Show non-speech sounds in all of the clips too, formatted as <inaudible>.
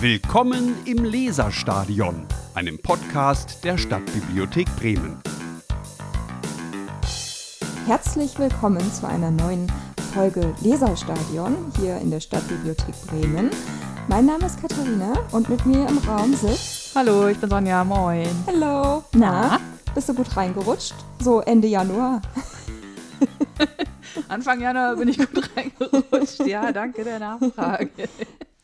Willkommen im Leserstadion, einem Podcast der Stadtbibliothek Bremen. Herzlich willkommen zu einer neuen Folge Leserstadion hier in der Stadtbibliothek Bremen. Mein Name ist Katharina und mit mir im Raum sitzt. Hallo, ich bin Sonja, moin. Hallo. Na, bist du gut reingerutscht? So Ende Januar. <laughs> Anfang Januar bin ich gut <laughs> reingerutscht. Ja, danke der Nachfrage.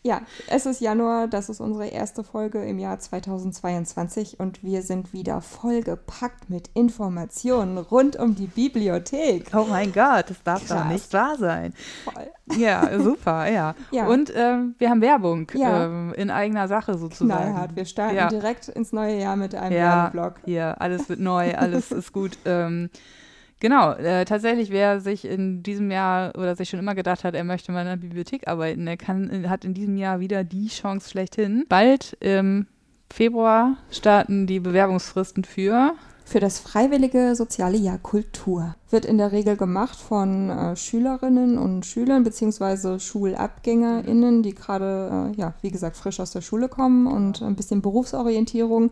Ja, es ist Januar, das ist unsere erste Folge im Jahr 2022 und wir sind wieder vollgepackt mit Informationen rund um die Bibliothek. Oh mein Gott, das darf Krass. doch nicht wahr sein. Voll. Ja, super, ja. ja. Und ähm, wir haben Werbung ja. ähm, in eigener Sache sozusagen. Knallhart, wir starten ja. direkt ins neue Jahr mit einem ja, Werbeblog. Ja, alles wird neu, alles ist gut. Ähm, Genau, äh, tatsächlich, wer sich in diesem Jahr oder sich schon immer gedacht hat, er möchte mal in einer Bibliothek arbeiten, der kann, hat in diesem Jahr wieder die Chance schlechthin. Bald im Februar starten die Bewerbungsfristen für für das freiwillige soziale Jahr Kultur. Wird in der Regel gemacht von äh, Schülerinnen und Schülern beziehungsweise SchulabgängerInnen, die gerade, äh, ja, wie gesagt, frisch aus der Schule kommen und ein bisschen Berufsorientierung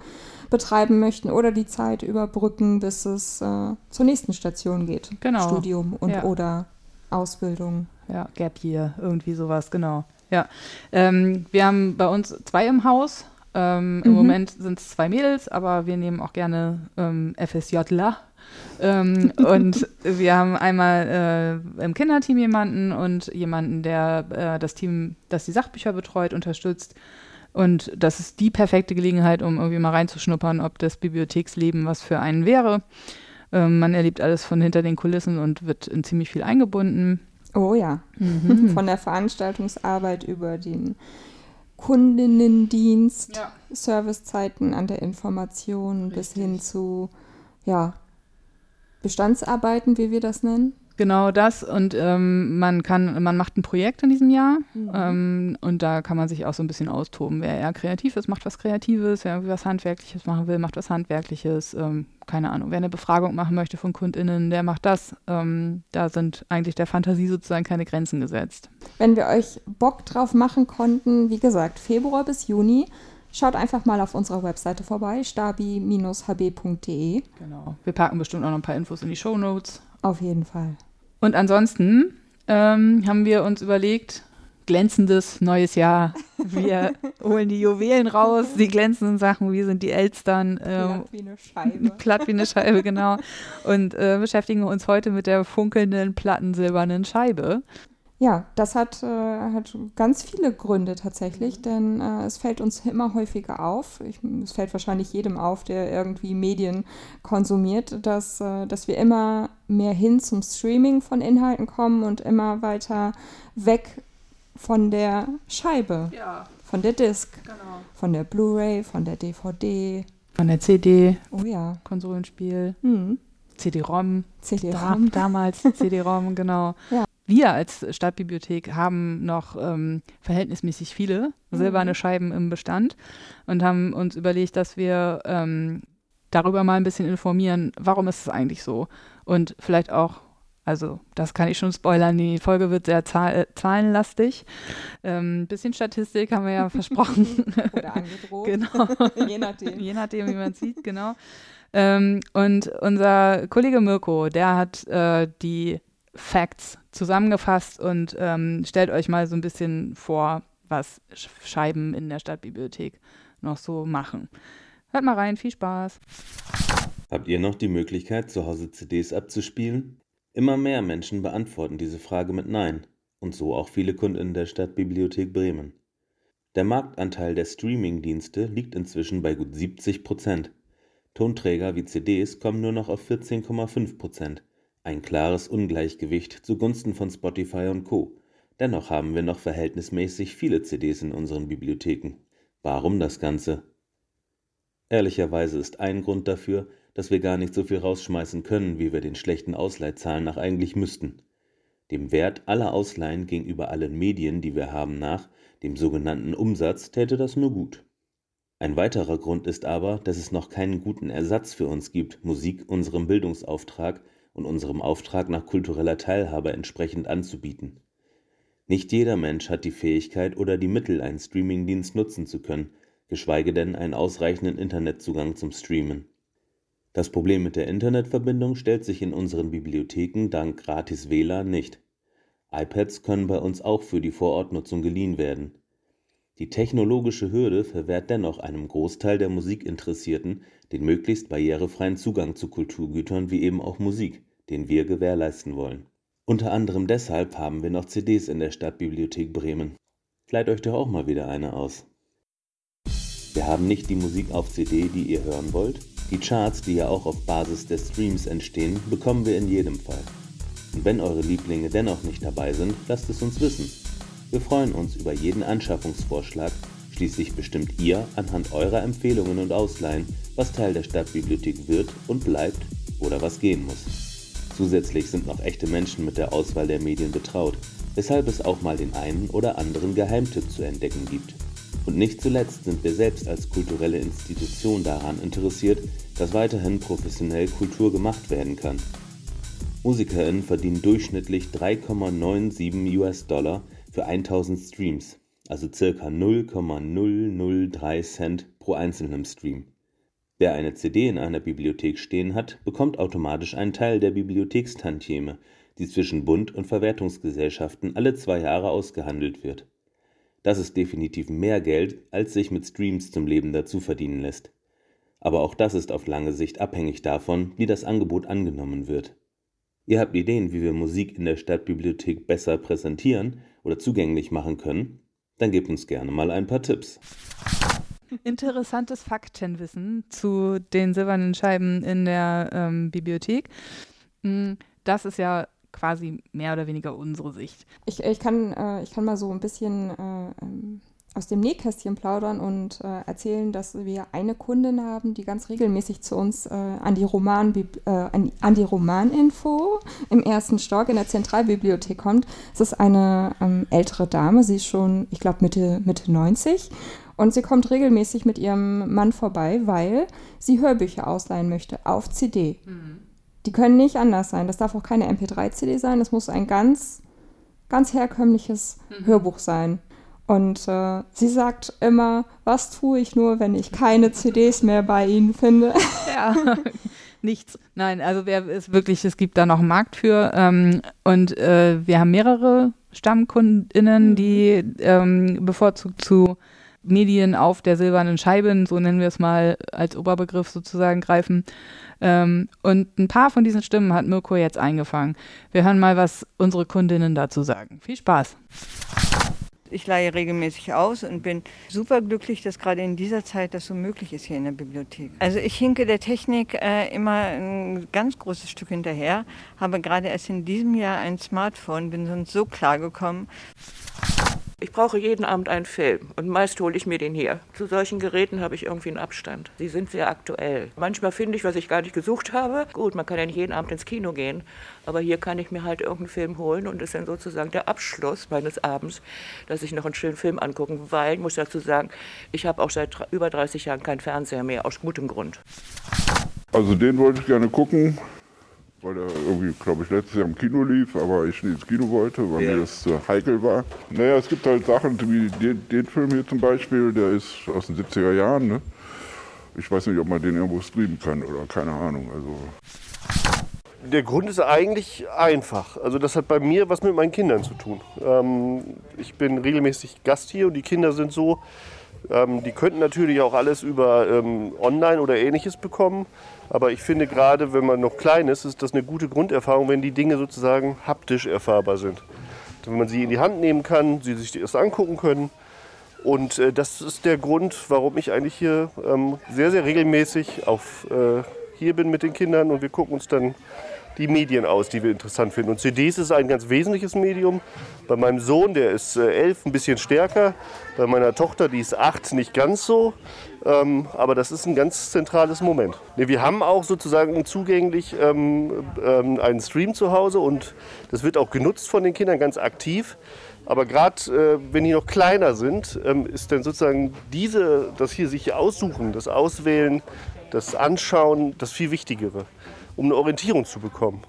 betreiben möchten oder die Zeit überbrücken, bis es äh, zur nächsten Station geht. Genau. Studium und ja. oder Ausbildung. Ja, Gap Year, irgendwie sowas, genau. Ja, ähm, wir haben bei uns zwei im Haus ähm, Im mhm. Moment sind es zwei Mädels, aber wir nehmen auch gerne ähm, FSJler. Ähm, <laughs> und wir haben einmal äh, im Kinderteam jemanden und jemanden, der äh, das Team, das die Sachbücher betreut, unterstützt. Und das ist die perfekte Gelegenheit, um irgendwie mal reinzuschnuppern, ob das Bibliotheksleben was für einen wäre. Ähm, man erlebt alles von hinter den Kulissen und wird in ziemlich viel eingebunden. Oh ja. Mhm. <laughs> Von der Veranstaltungsarbeit über den Kundinnendienst, ja. Servicezeiten an der Information Richtig. bis hin zu ja, Bestandsarbeiten, wie wir das nennen. Genau das und ähm, man kann, man macht ein Projekt in diesem Jahr mhm. ähm, und da kann man sich auch so ein bisschen austoben. Wer eher kreativ ist, macht was Kreatives, wer irgendwie was Handwerkliches machen will, macht was Handwerkliches. Ähm, keine Ahnung, wer eine Befragung machen möchte von KundInnen, der macht das. Ähm, da sind eigentlich der Fantasie sozusagen keine Grenzen gesetzt. Wenn wir euch Bock drauf machen konnten, wie gesagt, Februar bis Juni, Schaut einfach mal auf unserer Webseite vorbei, stabi-hb.de. Genau. Wir packen bestimmt auch noch ein paar Infos in die Show Notes. Auf jeden Fall. Und ansonsten ähm, haben wir uns überlegt, glänzendes neues Jahr. Wir <laughs> holen die Juwelen raus, die glänzenden Sachen, wir sind die Elstern. Ähm, platt wie eine Scheibe. <laughs> Platt wie eine Scheibe, genau. Und äh, beschäftigen uns heute mit der funkelnden, platten, silbernen Scheibe. Ja, das hat, äh, hat ganz viele Gründe tatsächlich, denn äh, es fällt uns immer häufiger auf, ich, es fällt wahrscheinlich jedem auf, der irgendwie Medien konsumiert, dass, äh, dass wir immer mehr hin zum Streaming von Inhalten kommen und immer weiter weg von der Scheibe, ja. von der Disc, genau. von der Blu-ray, von der DVD. Von der CD. Oh ja. Konsolenspiel. Mhm. CD-ROM. CD-ROM. Da, damals CD-ROM, <laughs> genau. Ja wir als Stadtbibliothek haben noch ähm, verhältnismäßig viele mhm. silberne Scheiben im Bestand und haben uns überlegt, dass wir ähm, darüber mal ein bisschen informieren, warum ist es eigentlich so und vielleicht auch also, das kann ich schon spoilern. Die Folge wird sehr zahl äh, zahlenlastig. Ein ähm, bisschen Statistik haben wir ja versprochen. <laughs> Oder angedroht. <laughs> genau. <laughs> Je nachdem. Je nachdem, wie man sieht, genau. Ähm, und unser Kollege Mirko, der hat äh, die Facts zusammengefasst und ähm, stellt euch mal so ein bisschen vor, was Scheiben in der Stadtbibliothek noch so machen. Hört mal rein, viel Spaß. Habt ihr noch die Möglichkeit, zu Hause CDs abzuspielen? Immer mehr Menschen beantworten diese Frage mit Nein und so auch viele Kunden der Stadtbibliothek Bremen. Der Marktanteil der Streaming-Dienste liegt inzwischen bei gut 70 Prozent. Tonträger wie CDs kommen nur noch auf 14,5 Prozent ein klares Ungleichgewicht zugunsten von Spotify und Co. Dennoch haben wir noch verhältnismäßig viele CDs in unseren Bibliotheken. Warum das Ganze? Ehrlicherweise ist ein Grund dafür, dass wir gar nicht so viel rausschmeißen können, wie wir den schlechten Ausleihzahlen nach eigentlich müssten. Dem Wert aller Ausleihen gegenüber allen Medien, die wir haben, nach, dem sogenannten Umsatz, täte das nur gut. Ein weiterer Grund ist aber, dass es noch keinen guten Ersatz für uns gibt, Musik unserem Bildungsauftrag und unserem Auftrag nach kultureller Teilhabe entsprechend anzubieten. Nicht jeder Mensch hat die Fähigkeit oder die Mittel, einen Streamingdienst nutzen zu können, geschweige denn einen ausreichenden Internetzugang zum Streamen. Das Problem mit der Internetverbindung stellt sich in unseren Bibliotheken dank gratis WLAN nicht. iPads können bei uns auch für die Vorortnutzung geliehen werden. Die technologische Hürde verwehrt dennoch einem Großteil der Musikinteressierten den möglichst barrierefreien Zugang zu Kulturgütern wie eben auch Musik, den wir gewährleisten wollen. Unter anderem deshalb haben wir noch CDs in der Stadtbibliothek Bremen. Leiht euch doch auch mal wieder eine aus. Wir haben nicht die Musik auf CD, die ihr hören wollt. Die Charts, die ja auch auf Basis der Streams entstehen, bekommen wir in jedem Fall. Und wenn eure Lieblinge dennoch nicht dabei sind, lasst es uns wissen. Wir freuen uns über jeden Anschaffungsvorschlag, schließlich bestimmt ihr anhand eurer Empfehlungen und Ausleihen, was Teil der Stadtbibliothek wird und bleibt oder was gehen muss. Zusätzlich sind noch echte Menschen mit der Auswahl der Medien betraut, weshalb es auch mal den einen oder anderen Geheimtipp zu entdecken gibt. Und nicht zuletzt sind wir selbst als kulturelle Institution daran interessiert, dass weiterhin professionell Kultur gemacht werden kann. MusikerInnen verdienen durchschnittlich 3,97 US-Dollar für 1000 Streams, also circa 0,003 Cent pro einzelnem Stream. Wer eine CD in einer Bibliothek stehen hat, bekommt automatisch einen Teil der Bibliothekstantieme, die zwischen Bund und Verwertungsgesellschaften alle zwei Jahre ausgehandelt wird. Das ist definitiv mehr Geld, als sich mit Streams zum Leben dazu verdienen lässt. Aber auch das ist auf lange Sicht abhängig davon, wie das Angebot angenommen wird. Ihr habt Ideen, wie wir Musik in der Stadtbibliothek besser präsentieren oder zugänglich machen können? Dann gebt uns gerne mal ein paar Tipps interessantes Faktenwissen zu den silbernen Scheiben in der ähm, Bibliothek. Mm, das ist ja quasi mehr oder weniger unsere Sicht. Ich, ich, kann, äh, ich kann mal so ein bisschen äh, ähm, aus dem Nähkästchen plaudern und äh, erzählen, dass wir eine Kundin haben, die ganz regelmäßig zu uns äh, an die Roman äh, an, an, die Romaninfo im ersten Stock in der Zentralbibliothek kommt. Es ist eine ähm, ältere Dame, sie ist schon, ich glaube, Mitte, Mitte 90 und sie kommt regelmäßig mit ihrem Mann vorbei, weil sie Hörbücher ausleihen möchte auf CD. Mhm. Die können nicht anders sein. Das darf auch keine MP3-CD sein. Das muss ein ganz, ganz herkömmliches mhm. Hörbuch sein. Und äh, sie sagt immer, was tue ich nur, wenn ich keine CDs mehr bei Ihnen finde? <laughs> Ja, nichts. Nein, also wer ist wirklich, es gibt da noch einen Markt für. Ähm, und äh, wir haben mehrere Stammkundinnen, mhm. die ähm, bevorzugt zu Medien auf der silbernen Scheibe, so nennen wir es mal als Oberbegriff sozusagen, greifen. Ähm, und ein paar von diesen Stimmen hat Mirko jetzt eingefangen. Wir hören mal, was unsere Kundinnen dazu sagen. Viel Spaß! Ich leihe regelmäßig aus und bin super glücklich, dass gerade in dieser Zeit das so möglich ist hier in der Bibliothek. Also ich hinke der Technik äh, immer ein ganz großes Stück hinterher, habe gerade erst in diesem Jahr ein Smartphone, bin sonst so klar gekommen. Ich brauche jeden Abend einen Film und meist hole ich mir den hier. Zu solchen Geräten habe ich irgendwie einen Abstand. Sie sind sehr aktuell. Manchmal finde ich, was ich gar nicht gesucht habe. Gut, man kann ja nicht jeden Abend ins Kino gehen, aber hier kann ich mir halt irgendeinen Film holen und das ist dann sozusagen der Abschluss meines Abends, dass ich noch einen schönen Film angucken, weil ich muss dazu sagen, ich habe auch seit über 30 Jahren keinen Fernseher mehr, aus gutem Grund. Also den wollte ich gerne gucken weil er irgendwie, glaube ich, letztes Jahr im Kino lief, aber ich nicht ins Kino wollte, weil ja. mir das zu heikel war. Naja, es gibt halt Sachen wie den, den, Film hier zum Beispiel, der ist aus den 70er Jahren. Ne? Ich weiß nicht, ob man den irgendwo streamen kann oder keine Ahnung. Also. Der Grund ist eigentlich einfach. Also das hat bei mir was mit meinen Kindern zu tun. Ähm, ich bin regelmäßig Gast hier und die Kinder sind so, ähm, die könnten natürlich auch alles über ähm, Online oder ähnliches bekommen. Aber ich finde gerade, wenn man noch klein ist, ist das eine gute Grunderfahrung, wenn die Dinge sozusagen haptisch erfahrbar sind. Wenn man sie in die Hand nehmen kann, sie sich erst angucken können. Und äh, das ist der Grund, warum ich eigentlich hier ähm, sehr, sehr regelmäßig auf, äh, hier bin mit den Kindern und wir gucken uns dann die Medien aus, die wir interessant finden. Und CDs ist ein ganz wesentliches Medium. Bei meinem Sohn, der ist äh, elf, ein bisschen stärker. Bei meiner Tochter, die ist acht, nicht ganz so. Ähm, aber das ist ein ganz zentrales Moment. Wir haben auch sozusagen zugänglich ähm, ähm, einen Stream zu Hause und das wird auch genutzt von den Kindern ganz aktiv. Aber gerade äh, wenn die noch kleiner sind, ähm, ist dann sozusagen diese, das hier sich aussuchen, das Auswählen, das Anschauen, das viel Wichtigere um eine Orientierung zu bekommen.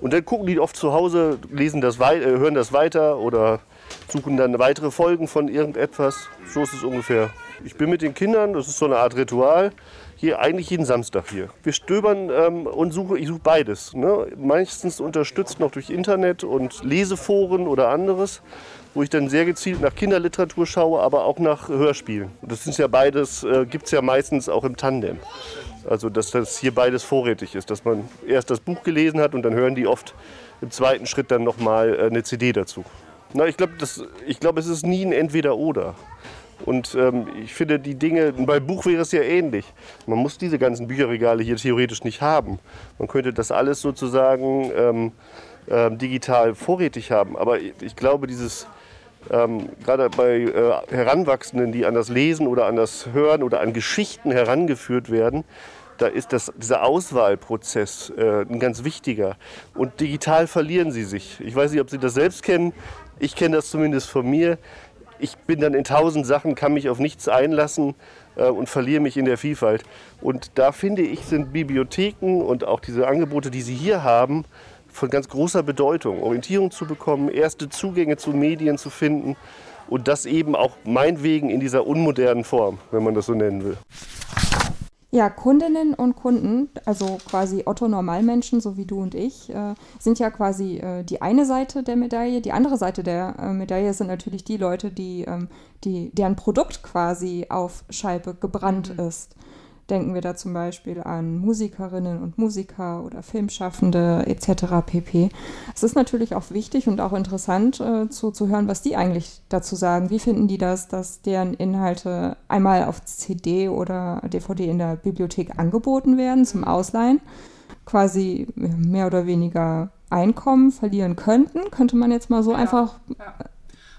Und dann gucken die oft zu Hause, lesen das, äh, hören das weiter oder suchen dann weitere Folgen von irgendetwas. So ist es ungefähr. Ich bin mit den Kindern, das ist so eine Art Ritual, hier eigentlich jeden Samstag hier. Wir stöbern ähm, und suchen, ich suche beides. Ne? Meistens unterstützt noch durch Internet und Leseforen oder anderes, wo ich dann sehr gezielt nach Kinderliteratur schaue, aber auch nach Hörspielen. Das ist ja beides, äh, gibt es ja meistens auch im Tandem. Also dass das hier beides vorrätig ist, dass man erst das Buch gelesen hat und dann hören die oft im zweiten Schritt dann nochmal äh, eine CD dazu. Na, ich glaube, glaub, es ist nie ein Entweder-Oder. Und ähm, ich finde die Dinge, bei Buch wäre es ja ähnlich. Man muss diese ganzen Bücherregale hier theoretisch nicht haben. Man könnte das alles sozusagen ähm, ähm, digital vorrätig haben. Aber ich glaube, dieses ähm, gerade bei äh, Heranwachsenden, die an das Lesen oder an das Hören oder an Geschichten herangeführt werden, da ist das, dieser Auswahlprozess äh, ein ganz wichtiger. Und digital verlieren sie sich. Ich weiß nicht, ob Sie das selbst kennen. Ich kenne das zumindest von mir. Ich bin dann in tausend Sachen, kann mich auf nichts einlassen äh, und verliere mich in der Vielfalt. Und da finde ich, sind Bibliotheken und auch diese Angebote, die Sie hier haben, von ganz großer Bedeutung. Orientierung zu bekommen, erste Zugänge zu Medien zu finden und das eben auch meinetwegen in dieser unmodernen Form, wenn man das so nennen will. Ja, Kundinnen und Kunden, also quasi Otto-Normalmenschen, so wie du und ich, äh, sind ja quasi äh, die eine Seite der Medaille. Die andere Seite der äh, Medaille sind natürlich die Leute, die, ähm, die, deren Produkt quasi auf Scheibe gebrannt mhm. ist. Denken wir da zum Beispiel an Musikerinnen und Musiker oder Filmschaffende etc. pp. Es ist natürlich auch wichtig und auch interessant äh, zu, zu hören, was die eigentlich dazu sagen. Wie finden die das, dass deren Inhalte einmal auf CD oder DVD in der Bibliothek angeboten werden zum Ausleihen, quasi mehr oder weniger Einkommen verlieren könnten, könnte man jetzt mal so ja, einfach ja.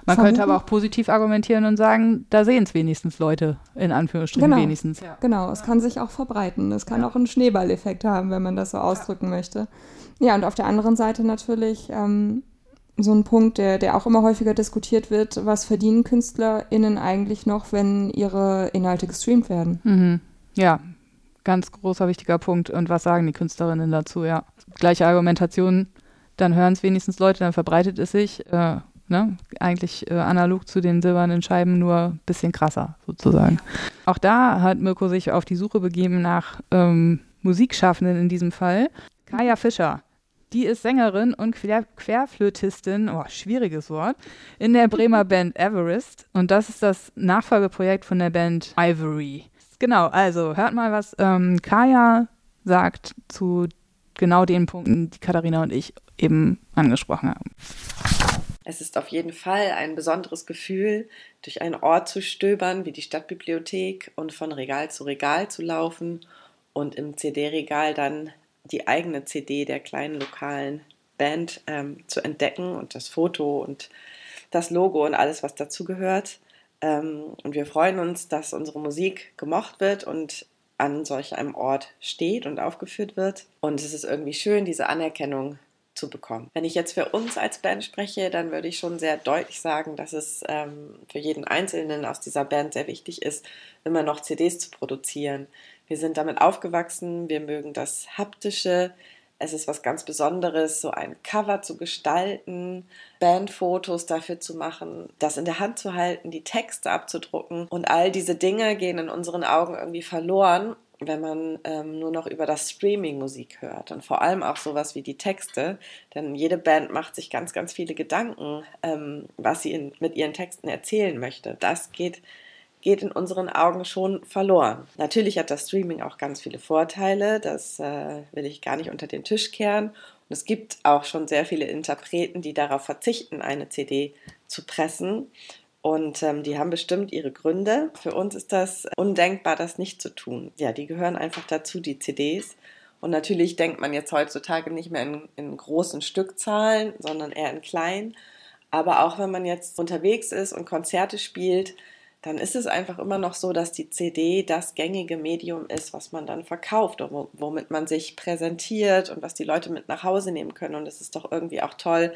Man vermuten. könnte aber auch positiv argumentieren und sagen, da sehen es wenigstens Leute, in Anführungsstrichen genau. wenigstens. Ja. Genau, es kann sich auch verbreiten. Es kann ja. auch einen Schneeballeffekt haben, wenn man das so ausdrücken ja. möchte. Ja, und auf der anderen Seite natürlich ähm, so ein Punkt, der, der auch immer häufiger diskutiert wird, was verdienen KünstlerInnen eigentlich noch, wenn ihre Inhalte gestreamt werden? Mhm. Ja, ganz großer, wichtiger Punkt. Und was sagen die Künstlerinnen dazu? Ja, gleiche Argumentation, dann hören es wenigstens Leute, dann verbreitet es sich. Äh, Ne? Eigentlich äh, analog zu den silbernen Scheiben, nur ein bisschen krasser sozusagen. Auch da hat Mirko sich auf die Suche begeben nach ähm, Musikschaffenden in diesem Fall. Kaya Fischer. Die ist Sängerin und Quer Querflötistin, oh, schwieriges Wort, in der Bremer <laughs> Band Everest. Und das ist das Nachfolgeprojekt von der Band Ivory. Genau, also hört mal, was ähm, Kaya sagt zu genau den Punkten, die Katharina und ich eben angesprochen haben. Es ist auf jeden Fall ein besonderes Gefühl, durch einen Ort zu stöbern wie die Stadtbibliothek und von Regal zu Regal zu laufen und im CD-Regal dann die eigene CD der kleinen lokalen Band ähm, zu entdecken und das Foto und das Logo und alles, was dazu gehört. Ähm, und wir freuen uns, dass unsere Musik gemocht wird und an solch einem Ort steht und aufgeführt wird. Und es ist irgendwie schön, diese Anerkennung zu bekommen. Wenn ich jetzt für uns als Band spreche, dann würde ich schon sehr deutlich sagen, dass es ähm, für jeden Einzelnen aus dieser Band sehr wichtig ist, immer noch CDs zu produzieren. Wir sind damit aufgewachsen, wir mögen das Haptische. Es ist was ganz Besonderes, so ein Cover zu gestalten, Bandfotos dafür zu machen, das in der Hand zu halten, die Texte abzudrucken. Und all diese Dinge gehen in unseren Augen irgendwie verloren wenn man ähm, nur noch über das Streaming Musik hört und vor allem auch sowas wie die Texte, denn jede Band macht sich ganz, ganz viele Gedanken, ähm, was sie in, mit ihren Texten erzählen möchte. Das geht, geht in unseren Augen schon verloren. Natürlich hat das Streaming auch ganz viele Vorteile, das äh, will ich gar nicht unter den Tisch kehren. Und es gibt auch schon sehr viele Interpreten, die darauf verzichten, eine CD zu pressen und ähm, die haben bestimmt ihre Gründe. Für uns ist das undenkbar, das nicht zu tun. Ja, die gehören einfach dazu, die CDs. Und natürlich denkt man jetzt heutzutage nicht mehr in, in großen Stückzahlen, sondern eher in kleinen. Aber auch wenn man jetzt unterwegs ist und Konzerte spielt, dann ist es einfach immer noch so, dass die CD das gängige Medium ist, was man dann verkauft und womit man sich präsentiert und was die Leute mit nach Hause nehmen können. Und es ist doch irgendwie auch toll,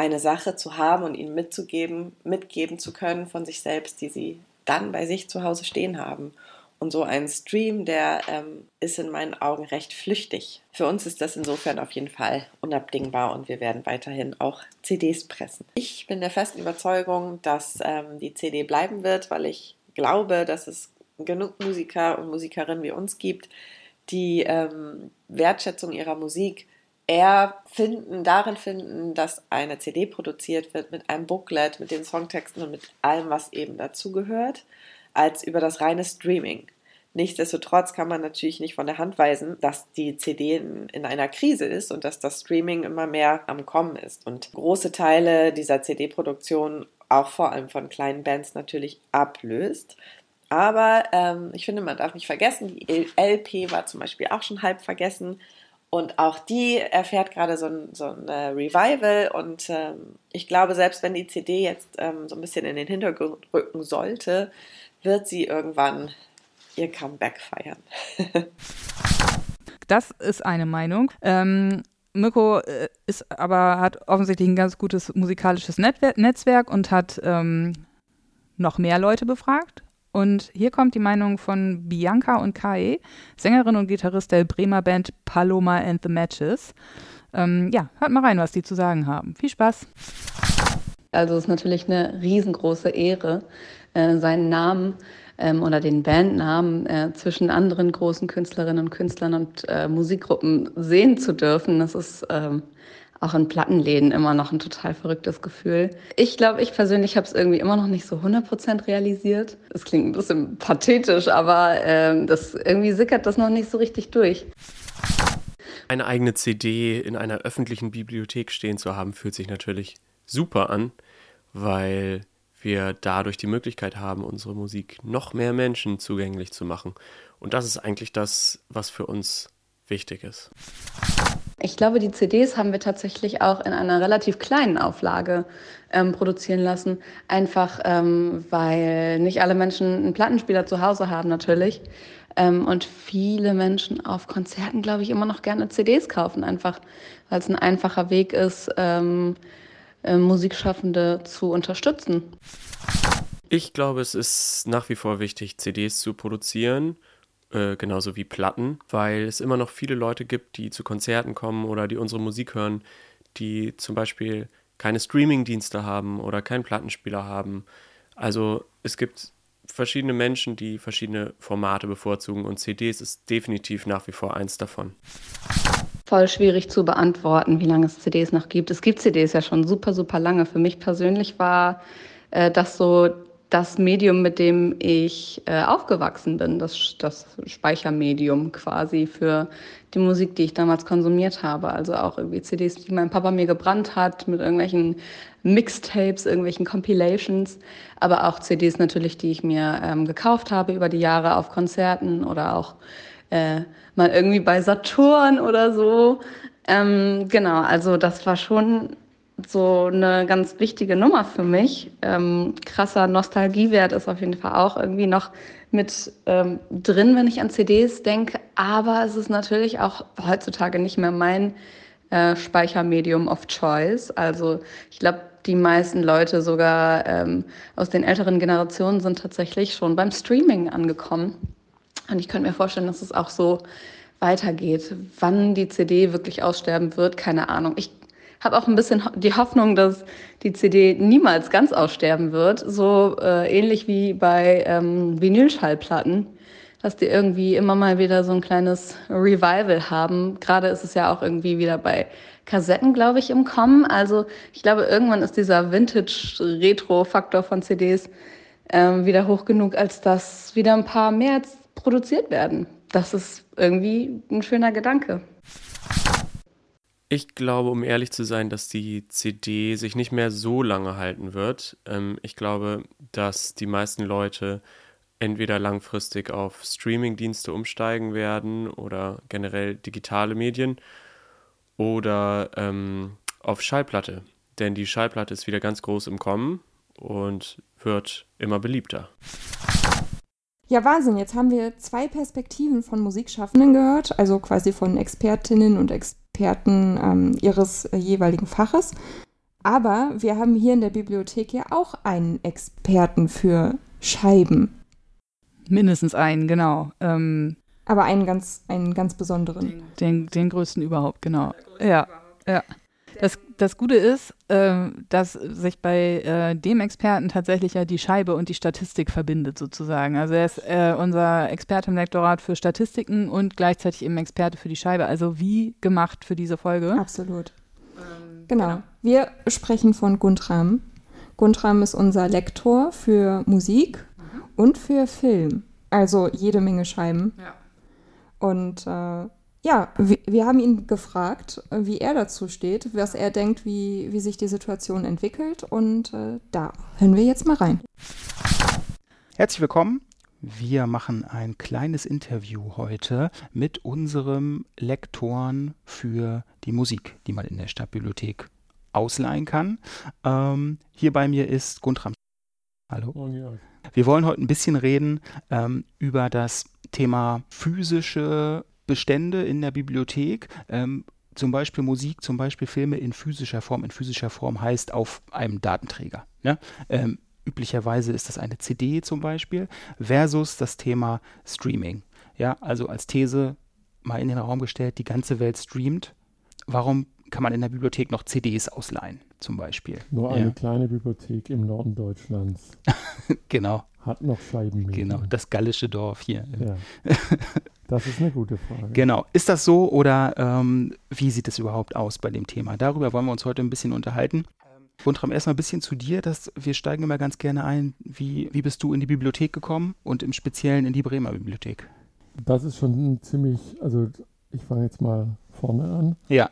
eine Sache zu haben und ihnen mitzugeben, mitgeben zu können von sich selbst, die sie dann bei sich zu Hause stehen haben. Und so ein Stream, der ähm, ist in meinen Augen recht flüchtig. Für uns ist das insofern auf jeden Fall unabdingbar und wir werden weiterhin auch CDs pressen. Ich bin der festen Überzeugung, dass ähm, die CD bleiben wird, weil ich glaube, dass es genug Musiker und Musikerinnen wie uns gibt, die ähm, Wertschätzung ihrer Musik eher finden, darin finden, dass eine CD produziert wird mit einem Booklet, mit den Songtexten und mit allem, was eben dazugehört als über das reine Streaming. Nichtsdestotrotz kann man natürlich nicht von der Hand weisen, dass die CD in, in, einer Krise ist und dass das Streaming immer mehr am Kommen ist und große Teile dieser CD-Produktion auch vor allem von kleinen Bands natürlich ablöst. Aber ähm, ich finde, man darf nicht vergessen, die LP war zum Beispiel auch schon halb vergessen. Und auch die erfährt gerade so ein, so ein äh, Revival. Und ähm, ich glaube, selbst wenn die CD jetzt ähm, so ein bisschen in den Hintergrund rücken sollte, wird sie irgendwann ihr Comeback feiern. das ist eine Meinung. Ähm, Mirko äh, ist aber hat offensichtlich ein ganz gutes musikalisches Netzwerk und hat ähm, noch mehr Leute befragt. Und hier kommt die Meinung von Bianca und Kai, Sängerin und Gitarrist der Bremer Band Paloma and the Matches. Ähm, ja, hört mal rein, was die zu sagen haben. Viel Spaß. Also es ist natürlich eine riesengroße Ehre, äh, seinen Namen ähm, oder den Bandnamen äh, zwischen anderen großen Künstlerinnen und Künstlern und äh, Musikgruppen sehen zu dürfen. Das ist ähm, auch in Plattenläden immer noch ein total verrücktes Gefühl. Ich glaube, ich persönlich habe es irgendwie immer noch nicht so 100% realisiert. Es klingt ein bisschen pathetisch, aber ähm, das irgendwie sickert das noch nicht so richtig durch. Eine eigene CD in einer öffentlichen Bibliothek stehen zu haben, fühlt sich natürlich super an, weil wir dadurch die Möglichkeit haben, unsere Musik noch mehr Menschen zugänglich zu machen. Und das ist eigentlich das, was für uns wichtig ist. Ich glaube, die CDs haben wir tatsächlich auch in einer relativ kleinen Auflage ähm, produzieren lassen. Einfach ähm, weil nicht alle Menschen einen Plattenspieler zu Hause haben natürlich. Ähm, und viele Menschen auf Konzerten, glaube ich, immer noch gerne CDs kaufen, einfach weil es ein einfacher Weg ist, ähm, äh, Musikschaffende zu unterstützen. Ich glaube, es ist nach wie vor wichtig, CDs zu produzieren, äh, genauso wie Platten, weil es immer noch viele Leute gibt, die zu Konzerten kommen oder die unsere Musik hören, die zum Beispiel keine Streaming-Dienste haben oder keinen Plattenspieler haben. Also es gibt verschiedene Menschen, die verschiedene Formate bevorzugen und CDs ist definitiv nach wie vor eins davon voll schwierig zu beantworten, wie lange es CDs noch gibt. Es gibt CDs ja schon super, super lange. Für mich persönlich war äh, das so das Medium, mit dem ich äh, aufgewachsen bin, das, das Speichermedium quasi für die Musik, die ich damals konsumiert habe. Also auch irgendwie CDs, die mein Papa mir gebrannt hat, mit irgendwelchen Mixtapes, irgendwelchen Compilations, aber auch CDs natürlich, die ich mir ähm, gekauft habe über die Jahre auf Konzerten oder auch äh, mal irgendwie bei Saturn oder so. Ähm, genau, also das war schon so eine ganz wichtige Nummer für mich. Ähm, krasser Nostalgiewert ist auf jeden Fall auch irgendwie noch mit ähm, drin, wenn ich an CDs denke. Aber es ist natürlich auch heutzutage nicht mehr mein äh, Speichermedium of Choice. Also ich glaube, die meisten Leute sogar ähm, aus den älteren Generationen sind tatsächlich schon beim Streaming angekommen. Und ich könnte mir vorstellen, dass es auch so weitergeht. Wann die CD wirklich aussterben wird, keine Ahnung. Ich habe auch ein bisschen die Hoffnung, dass die CD niemals ganz aussterben wird, so äh, ähnlich wie bei ähm, Vinylschallplatten, dass die irgendwie immer mal wieder so ein kleines Revival haben. Gerade ist es ja auch irgendwie wieder bei Kassetten, glaube ich, im Kommen. Also ich glaube, irgendwann ist dieser Vintage-Retro-Faktor von CDs ähm, wieder hoch genug, als dass wieder ein paar mehr produziert werden. Das ist irgendwie ein schöner Gedanke. Ich glaube, um ehrlich zu sein, dass die CD sich nicht mehr so lange halten wird. Ähm, ich glaube, dass die meisten Leute entweder langfristig auf Streaming-Dienste umsteigen werden oder generell digitale Medien oder ähm, auf Schallplatte. Denn die Schallplatte ist wieder ganz groß im Kommen und wird immer beliebter. Ja, Wahnsinn. Jetzt haben wir zwei Perspektiven von Musikschaffenden gehört, also quasi von Expertinnen und Experten ähm, ihres äh, jeweiligen Faches. Aber wir haben hier in der Bibliothek ja auch einen Experten für Scheiben. Mindestens einen, genau. Ähm, Aber einen ganz, einen ganz besonderen. Den, den größten überhaupt, genau. Ja, ja. Das, das Gute ist, äh, dass sich bei äh, dem Experten tatsächlich ja die Scheibe und die Statistik verbindet sozusagen. Also er ist äh, unser Experte im Lektorat für Statistiken und gleichzeitig eben Experte für die Scheibe. Also wie gemacht für diese Folge. Absolut. Ähm, genau. genau. Wir sprechen von Guntram. Guntram ist unser Lektor für Musik mhm. und für Film. Also jede Menge Scheiben. Ja. Und äh, ja, wir, wir, haben ihn gefragt, wie er dazu steht, was er denkt, wie, wie sich die Situation entwickelt. Und äh, da hören wir jetzt mal rein. Herzlich willkommen. Wir machen ein kleines Interview heute mit unserem Lektoren für die Musik, die man in der Stadtbibliothek ausleihen kann. Ähm, hier bei mir ist Guntram. Hallo. Wir wollen heute ein bisschen reden ähm, über das Thema physische Bestände in der Bibliothek. Ähm, zum Beispiel Musik, zum Beispiel Filme in physischer Form. In physischer Form heißt auf einem Datenträger. Ne? Ähm, üblicherweise ist das eine CD zum Beispiel, versus das Thema Streaming. Ja, also als These mal in den Raum gestellt, die ganze Welt streamt. Warum kann man in der Bibliothek noch CDs ausleihen, zum Beispiel? Nur eine ja. kleine Bibliothek im Norden Deutschlands. <laughs> genau. Hat noch Scheibenmedien. Genau, das gallische Dorf hier. Ja. <laughs> Das ist eine gute Frage. Genau. Ist das so oder ähm, wie sieht es überhaupt aus bei dem Thema? Darüber wollen wir uns heute ein bisschen unterhalten. Guntram, erstmal ein bisschen zu dir. Dass wir steigen immer ganz gerne ein. Wie, wie bist du in die Bibliothek gekommen und im Speziellen in die Bremer Bibliothek? Das ist schon ziemlich, also ich fange jetzt mal vorne an. Ja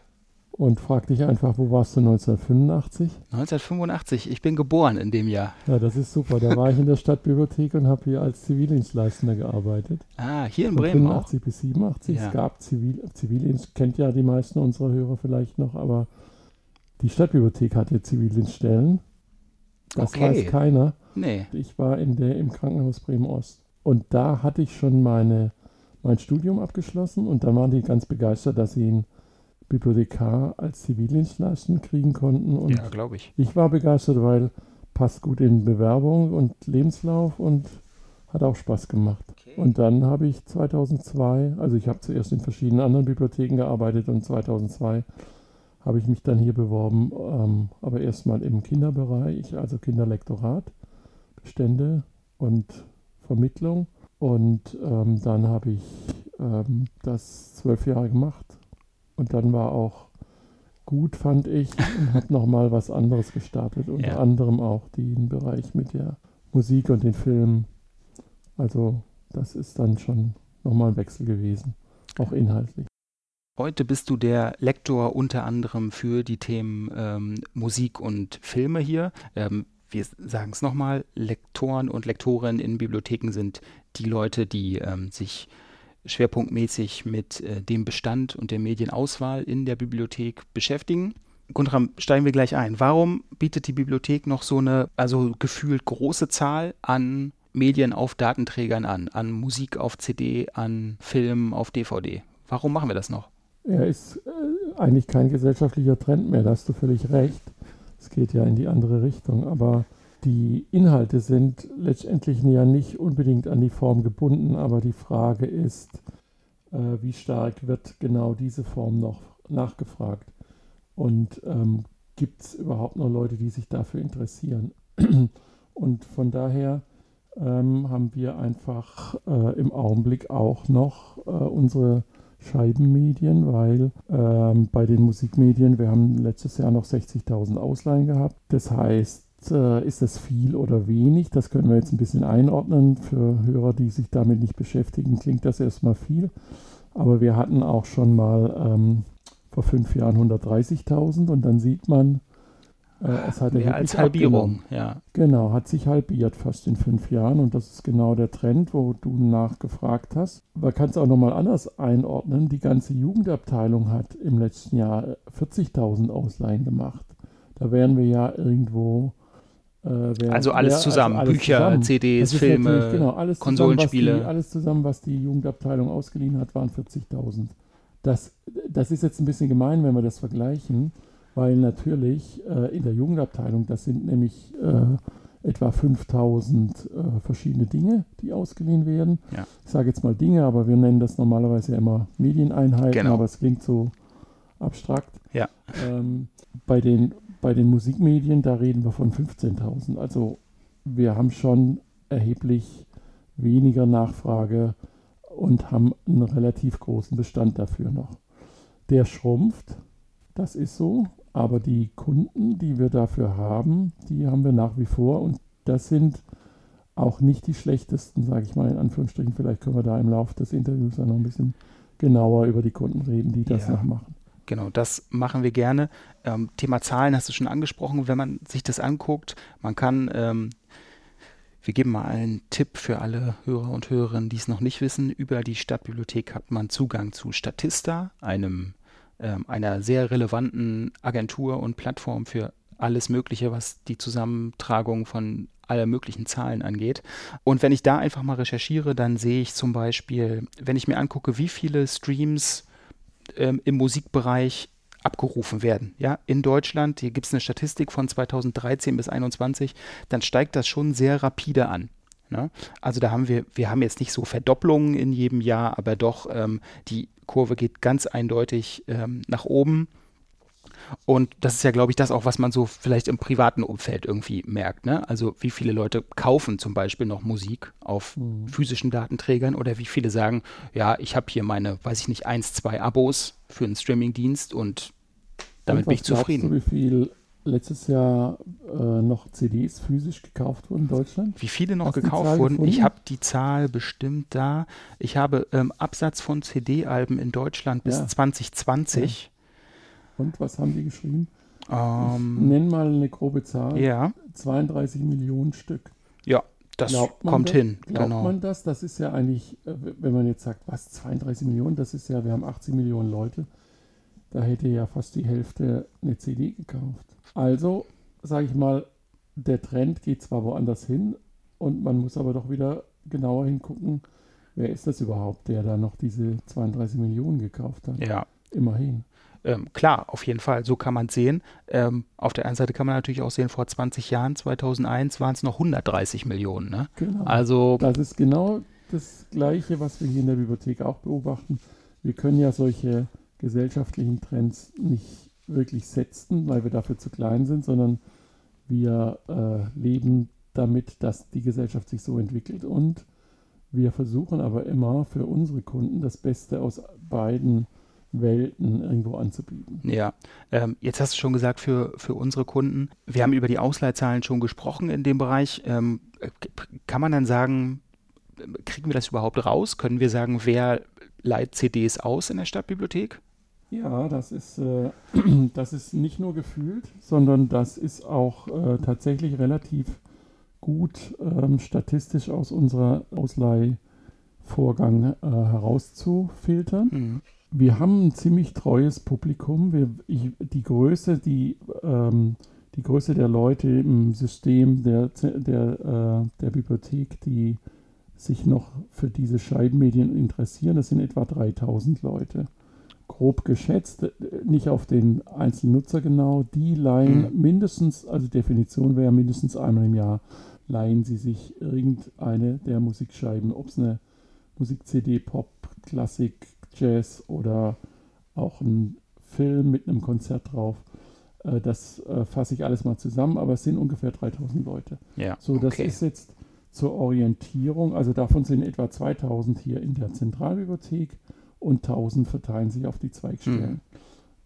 und frag dich einfach, wo warst du 1985? 1985, ich bin geboren in dem Jahr. Ja, das ist super. Da war ich in der Stadtbibliothek und habe hier als Zivildienstleistender gearbeitet. Ah, hier in Von Bremen 85 auch? bis 87. Ja. Es gab Zivil, Zivildienst, kennt ja die meisten unserer Hörer vielleicht noch, aber die Stadtbibliothek hatte Zivildienststellen. Das okay. weiß keiner. Nee. Ich war in der, im Krankenhaus Bremen-Ost. Und da hatte ich schon meine, mein Studium abgeschlossen und dann waren die ganz begeistert, dass sie ihn Bibliothekar als Zivildienstleisten kriegen konnten. Und ja, glaube ich. Ich war begeistert, weil passt gut in Bewerbung und Lebenslauf und hat auch Spaß gemacht. Okay. Und dann habe ich 2002, also ich habe zuerst in verschiedenen anderen Bibliotheken gearbeitet und 2002 habe ich mich dann hier beworben, ähm, aber erstmal im Kinderbereich, also Kinderlektorat, Bestände und Vermittlung. Und ähm, dann habe ich ähm, das zwölf Jahre gemacht und dann war auch gut, fand ich, und habe nochmal was anderes gestartet. Unter ja. anderem auch den Bereich mit der Musik und den Filmen. Also das ist dann schon nochmal ein Wechsel gewesen, auch inhaltlich. Heute bist du der Lektor unter anderem für die Themen ähm, Musik und Filme hier. Ähm, wir sagen es nochmal, Lektoren und Lektorinnen in Bibliotheken sind die Leute, die ähm, sich schwerpunktmäßig mit äh, dem Bestand und der Medienauswahl in der Bibliothek beschäftigen. Guntram, steigen wir gleich ein. Warum bietet die Bibliothek noch so eine, also gefühlt große Zahl an Medien auf Datenträgern an, an Musik auf CD, an Filmen auf DVD? Warum machen wir das noch? Ja, ist äh, eigentlich kein gesellschaftlicher Trend mehr, da hast du völlig recht. Es geht ja in die andere Richtung, aber die Inhalte sind letztendlich ja nicht unbedingt an die Form gebunden, aber die Frage ist, äh, wie stark wird genau diese Form noch nachgefragt und ähm, gibt es überhaupt noch Leute, die sich dafür interessieren. <clears throat> und von daher ähm, haben wir einfach äh, im Augenblick auch noch äh, unsere Scheibenmedien, weil ähm, bei den Musikmedien, wir haben letztes Jahr noch 60.000 Ausleihen gehabt. Das heißt, ist das viel oder wenig? Das können wir jetzt ein bisschen einordnen. Für Hörer, die sich damit nicht beschäftigen, klingt das erstmal viel. Aber wir hatten auch schon mal ähm, vor fünf Jahren 130.000 und dann sieht man, äh, es hat mehr als Halbierung. Ja. Genau, hat sich halbiert fast in fünf Jahren und das ist genau der Trend, wo du nachgefragt hast. Man kann es auch nochmal anders einordnen. Die ganze Jugendabteilung hat im letzten Jahr 40.000 Ausleihen gemacht. Da wären wir ja irgendwo äh, wer, also alles wer, zusammen, also alles Bücher, zusammen. CDs, Filme, genau, alles Konsolenspiele. Zusammen, die, alles zusammen, was die Jugendabteilung ausgeliehen hat, waren 40.000. Das, das ist jetzt ein bisschen gemein, wenn wir das vergleichen, weil natürlich äh, in der Jugendabteilung, das sind nämlich äh, etwa 5000 äh, verschiedene Dinge, die ausgeliehen werden. Ja. Ich sage jetzt mal Dinge, aber wir nennen das normalerweise ja immer Medieneinheiten, Genau. aber es klingt so abstrakt. Ja. Ähm, bei, den, bei den Musikmedien, da reden wir von 15.000. Also wir haben schon erheblich weniger Nachfrage und haben einen relativ großen Bestand dafür noch. Der schrumpft, das ist so, aber die Kunden, die wir dafür haben, die haben wir nach wie vor und das sind auch nicht die schlechtesten, sage ich mal in Anführungsstrichen. Vielleicht können wir da im Laufe des Interviews ja noch ein bisschen genauer über die Kunden reden, die das Ja. noch machen. Genau, das machen wir gerne. Ähm, Thema Zahlen hast du schon angesprochen. Wenn man sich das anguckt, man kann, ähm, wir geben mal einen Tipp für alle Hörer und Hörerinnen, die es noch nicht wissen. Über die Stadtbibliothek hat man Zugang zu Statista, einem, ähm, einer sehr relevanten Agentur und Plattform für alles Mögliche, was die Zusammentragung von aller möglichen Zahlen angeht. Und wenn ich da einfach mal recherchiere, dann sehe ich zum Beispiel, wenn ich mir angucke, wie viele Streams ähm, im Musikbereich abgerufen werden. Ja, in Deutschland, hier gibt es eine Statistik von 2013 bis 2021, dann steigt das schon sehr rapide an. Ne? Also da haben wir, wir haben jetzt nicht so Verdopplungen in jedem Jahr, aber doch ähm, die Kurve geht ganz eindeutig ähm, nach oben. Und das ist ja, glaube ich, das auch, was man so vielleicht im privaten Umfeld irgendwie merkt. Ne? Also wie viele Leute kaufen zum Beispiel noch Musik auf Mhm. physischen Datenträgern oder wie viele sagen, ja, ich habe hier meine, weiß ich nicht, eins, zwei Abos für einen Streamingdienst und damit Und bin ich zufrieden. Du, wie viel letztes Jahr äh, noch CDs physisch gekauft wurden in Deutschland? Wie viele noch Hast gekauft wurden? Ich gefunden? habe die Zahl bestimmt da. Ich habe ähm, Absatz von CD-Alben in Deutschland bis Ja. 2020. Und was haben die geschrieben? Ähm, Nenn mal eine grobe Zahl. Ja. 32 Millionen Stück. Ja, das kommt das? hin. Glaubt Genau. man das? Das ist ja eigentlich, äh, wenn man jetzt sagt, was, 32 Millionen, das ist ja, wir haben 80 Millionen Leute. Da hätte ja fast die Hälfte eine CD gekauft. Also, sage ich mal, der Trend geht zwar woanders hin und man muss aber doch wieder genauer hingucken, wer ist das überhaupt, der da noch diese 32 Millionen gekauft hat. Ja. Immerhin. Ähm, klar, auf jeden Fall, so kann man es sehen. Ähm, auf der einen Seite kann man natürlich auch sehen, vor 20 Jahren, 2001, waren es noch 130 Millionen. Ne? Genau. Also, Das ist genau das Gleiche, was wir hier in der Bibliothek auch beobachten. Wir können ja solche gesellschaftlichen Trends nicht wirklich setzen, weil wir dafür zu klein sind, sondern wir äh, leben damit, dass die Gesellschaft sich so entwickelt. Und wir versuchen aber immer für unsere Kunden das Beste aus beiden Welten irgendwo anzubieten. Ja, ähm, jetzt hast du schon gesagt, für, für unsere Kunden, wir haben über die Ausleihzahlen schon gesprochen in dem Bereich. Ähm, äh, kann man dann sagen, kriegen wir das überhaupt raus? Können wir sagen, wer leiht CDs aus in der Stadtbibliothek? Ja, das ist, äh, <clears throat> das ist nicht nur gefühlt, sondern das ist auch äh, tatsächlich relativ gut ähm, statistisch aus unserer Ausleihvorgang äh, herauszufiltern. Mhm. Wir haben ein ziemlich treues Publikum. Wir, ich, die Größe, die, ähm, die Größe der Leute im System der, der, äh, der Bibliothek, die sich noch für diese Scheibenmedien interessieren, das sind etwa 3000 Leute. Grob geschätzt, äh, nicht auf den einzelnen Nutzer genau, die leihen Mhm. mindestens, also Definition wäre mindestens einmal im Jahr, leihen sie sich irgendeine der Musikscheiben, ob es eine Musik-CD, Pop, Klassik, Jazz oder auch ein Film mit einem Konzert drauf. Äh, Das äh, fasse ich alles mal zusammen, aber es sind ungefähr 3000 Leute. Ja, So, das okay. ist jetzt zur Orientierung, also davon sind etwa 2000 hier in der Zentralbibliothek und 1000 verteilen sich auf die Zweigstellen. Mhm.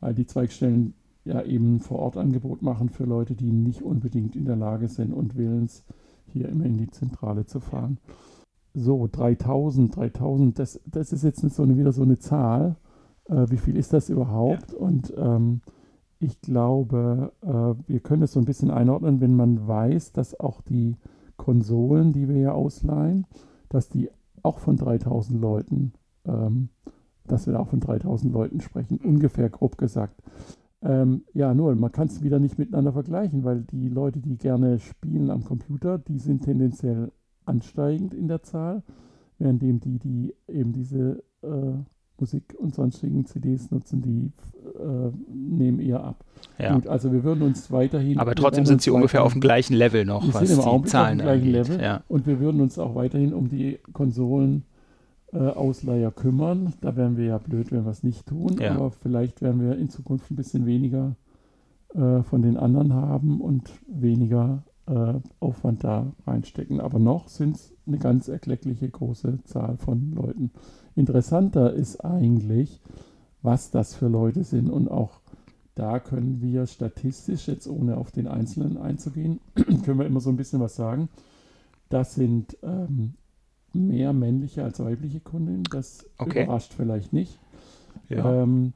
Weil die Zweigstellen ja eben ein Vor-Ort-Angebot machen für Leute, die nicht unbedingt in der Lage sind und willens, hier immer in die Zentrale zu fahren. So, 3000, 3000, das, das ist jetzt nicht so eine, wieder so eine Zahl. Äh, wie viel ist das überhaupt? Und ähm, ich glaube, äh, wir können es so ein bisschen einordnen, wenn man weiß, dass auch die Konsolen, die wir ja ausleihen, dass die auch von 3000 Leuten, ähm, dass wir auch von 3000 Leuten sprechen, ungefähr grob gesagt. Ähm, ja, nur, man kann es wieder nicht miteinander vergleichen, weil die Leute, die gerne spielen am Computer, die sind tendenziell ansteigend in der Zahl, währenddem die, die eben diese äh, Musik und sonstigen CDs nutzen, die äh, nehmen eher ab. Ja. Gut, also wir würden uns weiterhin. Aber trotzdem sind sie ungefähr auf dem gleichen Level noch, wir was sind im die Augenblick Zahlen auf dem gleichen angeht. Level. Ja. Und wir würden uns auch weiterhin um die Konsolen äh, Ausleiher kümmern. Da wären wir ja blöd, wenn wir es nicht tun. Ja. Aber vielleicht werden wir in Zukunft ein bisschen weniger äh, von den anderen haben und weniger äh, Aufwand da reinstecken. Aber noch sind es eine ganz erkleckliche große Zahl von Leuten. Interessanter ist eigentlich, was das für Leute sind und auch da können wir statistisch, jetzt ohne auf den Einzelnen einzugehen, <clears throat> können wir immer so ein bisschen was sagen. Das sind ähm, mehr männliche als weibliche Kundinnen. Das Okay. überrascht vielleicht nicht. Ja. Ähm,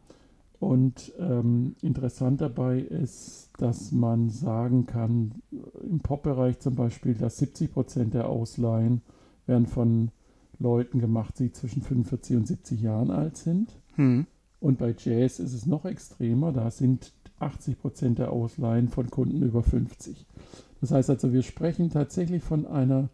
und ähm, interessant dabei ist, dass man sagen kann, im Pop-Bereich zum Beispiel, dass 70 Prozent der Ausleihen werden von Leuten gemacht, die zwischen 45 und 70 Jahren alt sind. Hm. Und bei Jazz ist es noch extremer, da sind 80 Prozent der Ausleihen von Kunden über 50. Das heißt also, wir sprechen tatsächlich von einer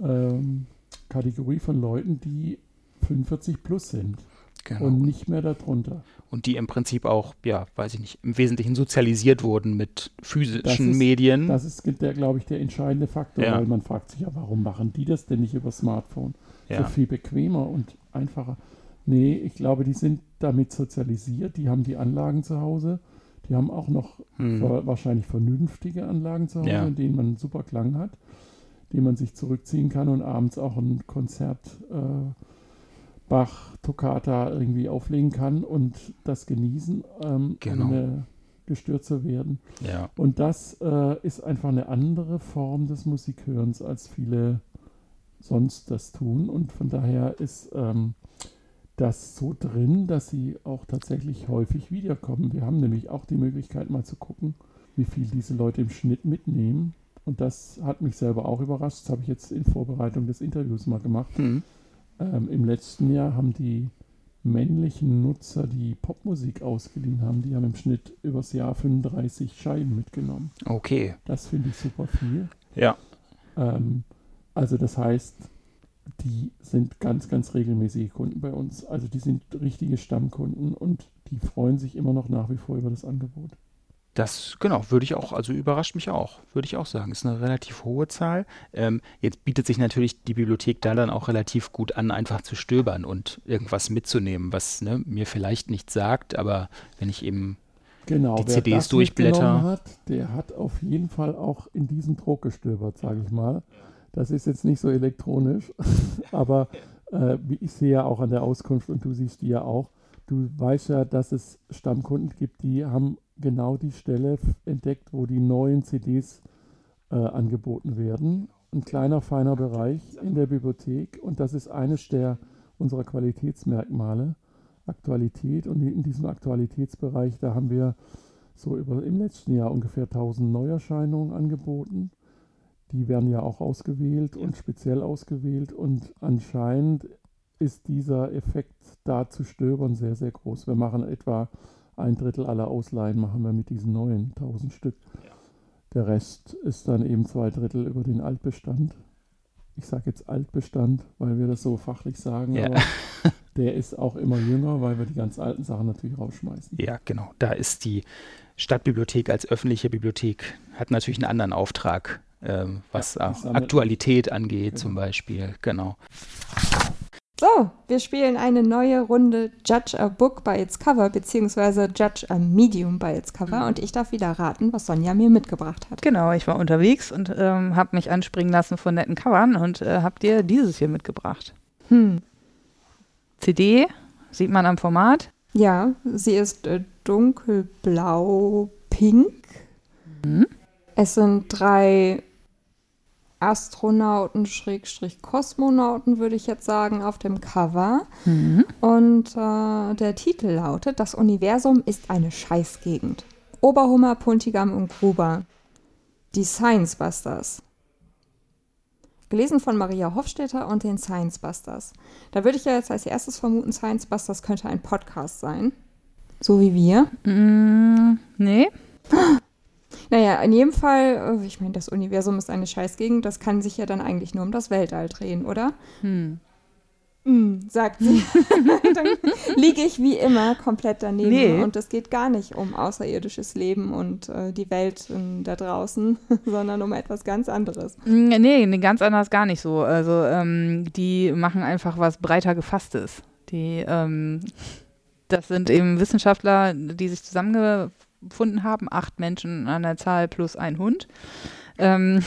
ähm, Kategorie von Leuten, die 45 plus sind Genau. und nicht mehr darunter. Und die im Prinzip auch, ja, weiß ich nicht, im Wesentlichen sozialisiert wurden mit physischen Das ist- Medien. Das ist, der, glaube ich, der entscheidende Faktor, Ja. weil man fragt sich ja, warum machen die das denn nicht über Smartphone? Ja. So viel bequemer und einfacher. Nee, ich glaube, die sind damit sozialisiert, die haben die Anlagen zu Hause, die haben auch noch Hm. wahrscheinlich vernünftige Anlagen zu Hause, Ja. in denen man einen super Klang hat, die man sich zurückziehen kann und abends auch ein Konzert äh, Bach, Toccata irgendwie auflegen kann und das genießen, ähm, Genau. ohne gestört zu werden. Ja. Und das äh, ist einfach eine andere Form des Musikhörens, als viele sonst das tun. Und von daher ist ähm, das so drin, dass sie auch tatsächlich häufig wiederkommen. Wir haben nämlich auch die Möglichkeit, mal zu gucken, wie viel diese Leute im Schnitt mitnehmen. Und das hat mich selber auch überrascht. Das habe ich jetzt in Vorbereitung des Interviews mal gemacht. Hm. Ähm, Im letzten Jahr haben die männlichen Nutzer, die Popmusik ausgeliehen haben, die haben im Schnitt übers Jahr 35 Scheiben mitgenommen. Okay. Das finde ich super viel. Ja. Ähm, also das heißt, die sind ganz, ganz regelmäßige Kunden bei uns. Also die sind richtige Stammkunden und die freuen sich immer noch nach wie vor über das Angebot. Das, genau, würde ich auch, also überrascht mich auch, würde ich auch sagen. Ist eine relativ hohe Zahl. Ähm, jetzt bietet sich natürlich die Bibliothek da dann auch relativ gut an, einfach zu stöbern und irgendwas mitzunehmen, was ne, mir vielleicht nichts sagt, aber wenn ich eben Genau, die CDs durchblätter. Hat, der hat auf jeden Fall auch in diesem Druck gestöbert, sage ich mal. Das ist jetzt nicht so elektronisch, <laughs> aber äh, wie ich sehe ja auch an der Auskunft und du siehst die ja auch. Du weißt ja, dass es Stammkunden gibt, die haben genau die Stelle entdeckt, wo die neuen CDs äh, angeboten werden. Ein kleiner, feiner Bereich in der Bibliothek und das ist eines der unserer Qualitätsmerkmale. Aktualität und in diesem Aktualitätsbereich, da haben wir so über, im letzten Jahr ungefähr 1000 Neuerscheinungen angeboten. Die werden ja auch ausgewählt und speziell ausgewählt und anscheinend ist dieser Effekt da zu stöbern sehr, sehr groß. Wir machen etwa ein Drittel aller Ausleihen machen wir mit diesen neuen 1000 Stück. Der Rest ist dann eben zwei Drittel über den Altbestand. Ich sage jetzt Altbestand, weil wir das so fachlich sagen, Ja. aber <laughs> der ist auch immer jünger, weil wir die ganz alten Sachen natürlich rausschmeißen. Ja, genau. Da ist die Stadtbibliothek als öffentliche Bibliothek, hat natürlich einen anderen Auftrag, ähm, was Ja, auch Aktualität angeht, zum Beispiel. Genau. So, wir spielen eine neue Runde Judge a Book by its Cover, beziehungsweise Judge a Medium by its Cover. Und ich darf wieder raten, was Sonja mir mitgebracht hat. Genau, ich war unterwegs und ähm, habe mich anspringen lassen von netten Covern und äh, habe dir dieses hier mitgebracht. Hm. CD, sieht man am Format. Ja, sie ist äh, dunkelblau-pink. Mhm. Es sind drei Astronauten, Schrägstrich Kosmonauten, würde ich jetzt sagen, auf dem Cover. Mhm. Und äh, der Titel lautet: Das Universum ist eine Scheißgegend. Oberhummer, Puntigam und Gruber. Die Science Busters. Gelesen von Maria Hofstetter und den Science Busters. Da würde ich ja jetzt als erstes vermuten, Science Busters könnte ein Podcast sein. So wie wir. Mm, nee. <laughs> Naja, in jedem Fall, äh, ich meine, das Universum ist eine Scheißgegend, das kann sich ja dann eigentlich nur um das Weltall drehen, oder? Hm. Mm, sagt sie. <laughs> dann liege ich wie immer komplett daneben. Nee. Und es geht gar nicht um außerirdisches Leben und äh, die Welt äh, da draußen, <laughs> sondern um etwas ganz anderes. Mm, Nee, ganz anders gar nicht so. Also ähm, die machen einfach was breiter gefasstes. Die, ähm, das sind eben Wissenschaftler, die sich zusammengefunden haben, acht Menschen an der Zahl plus ein Hund. Ähm,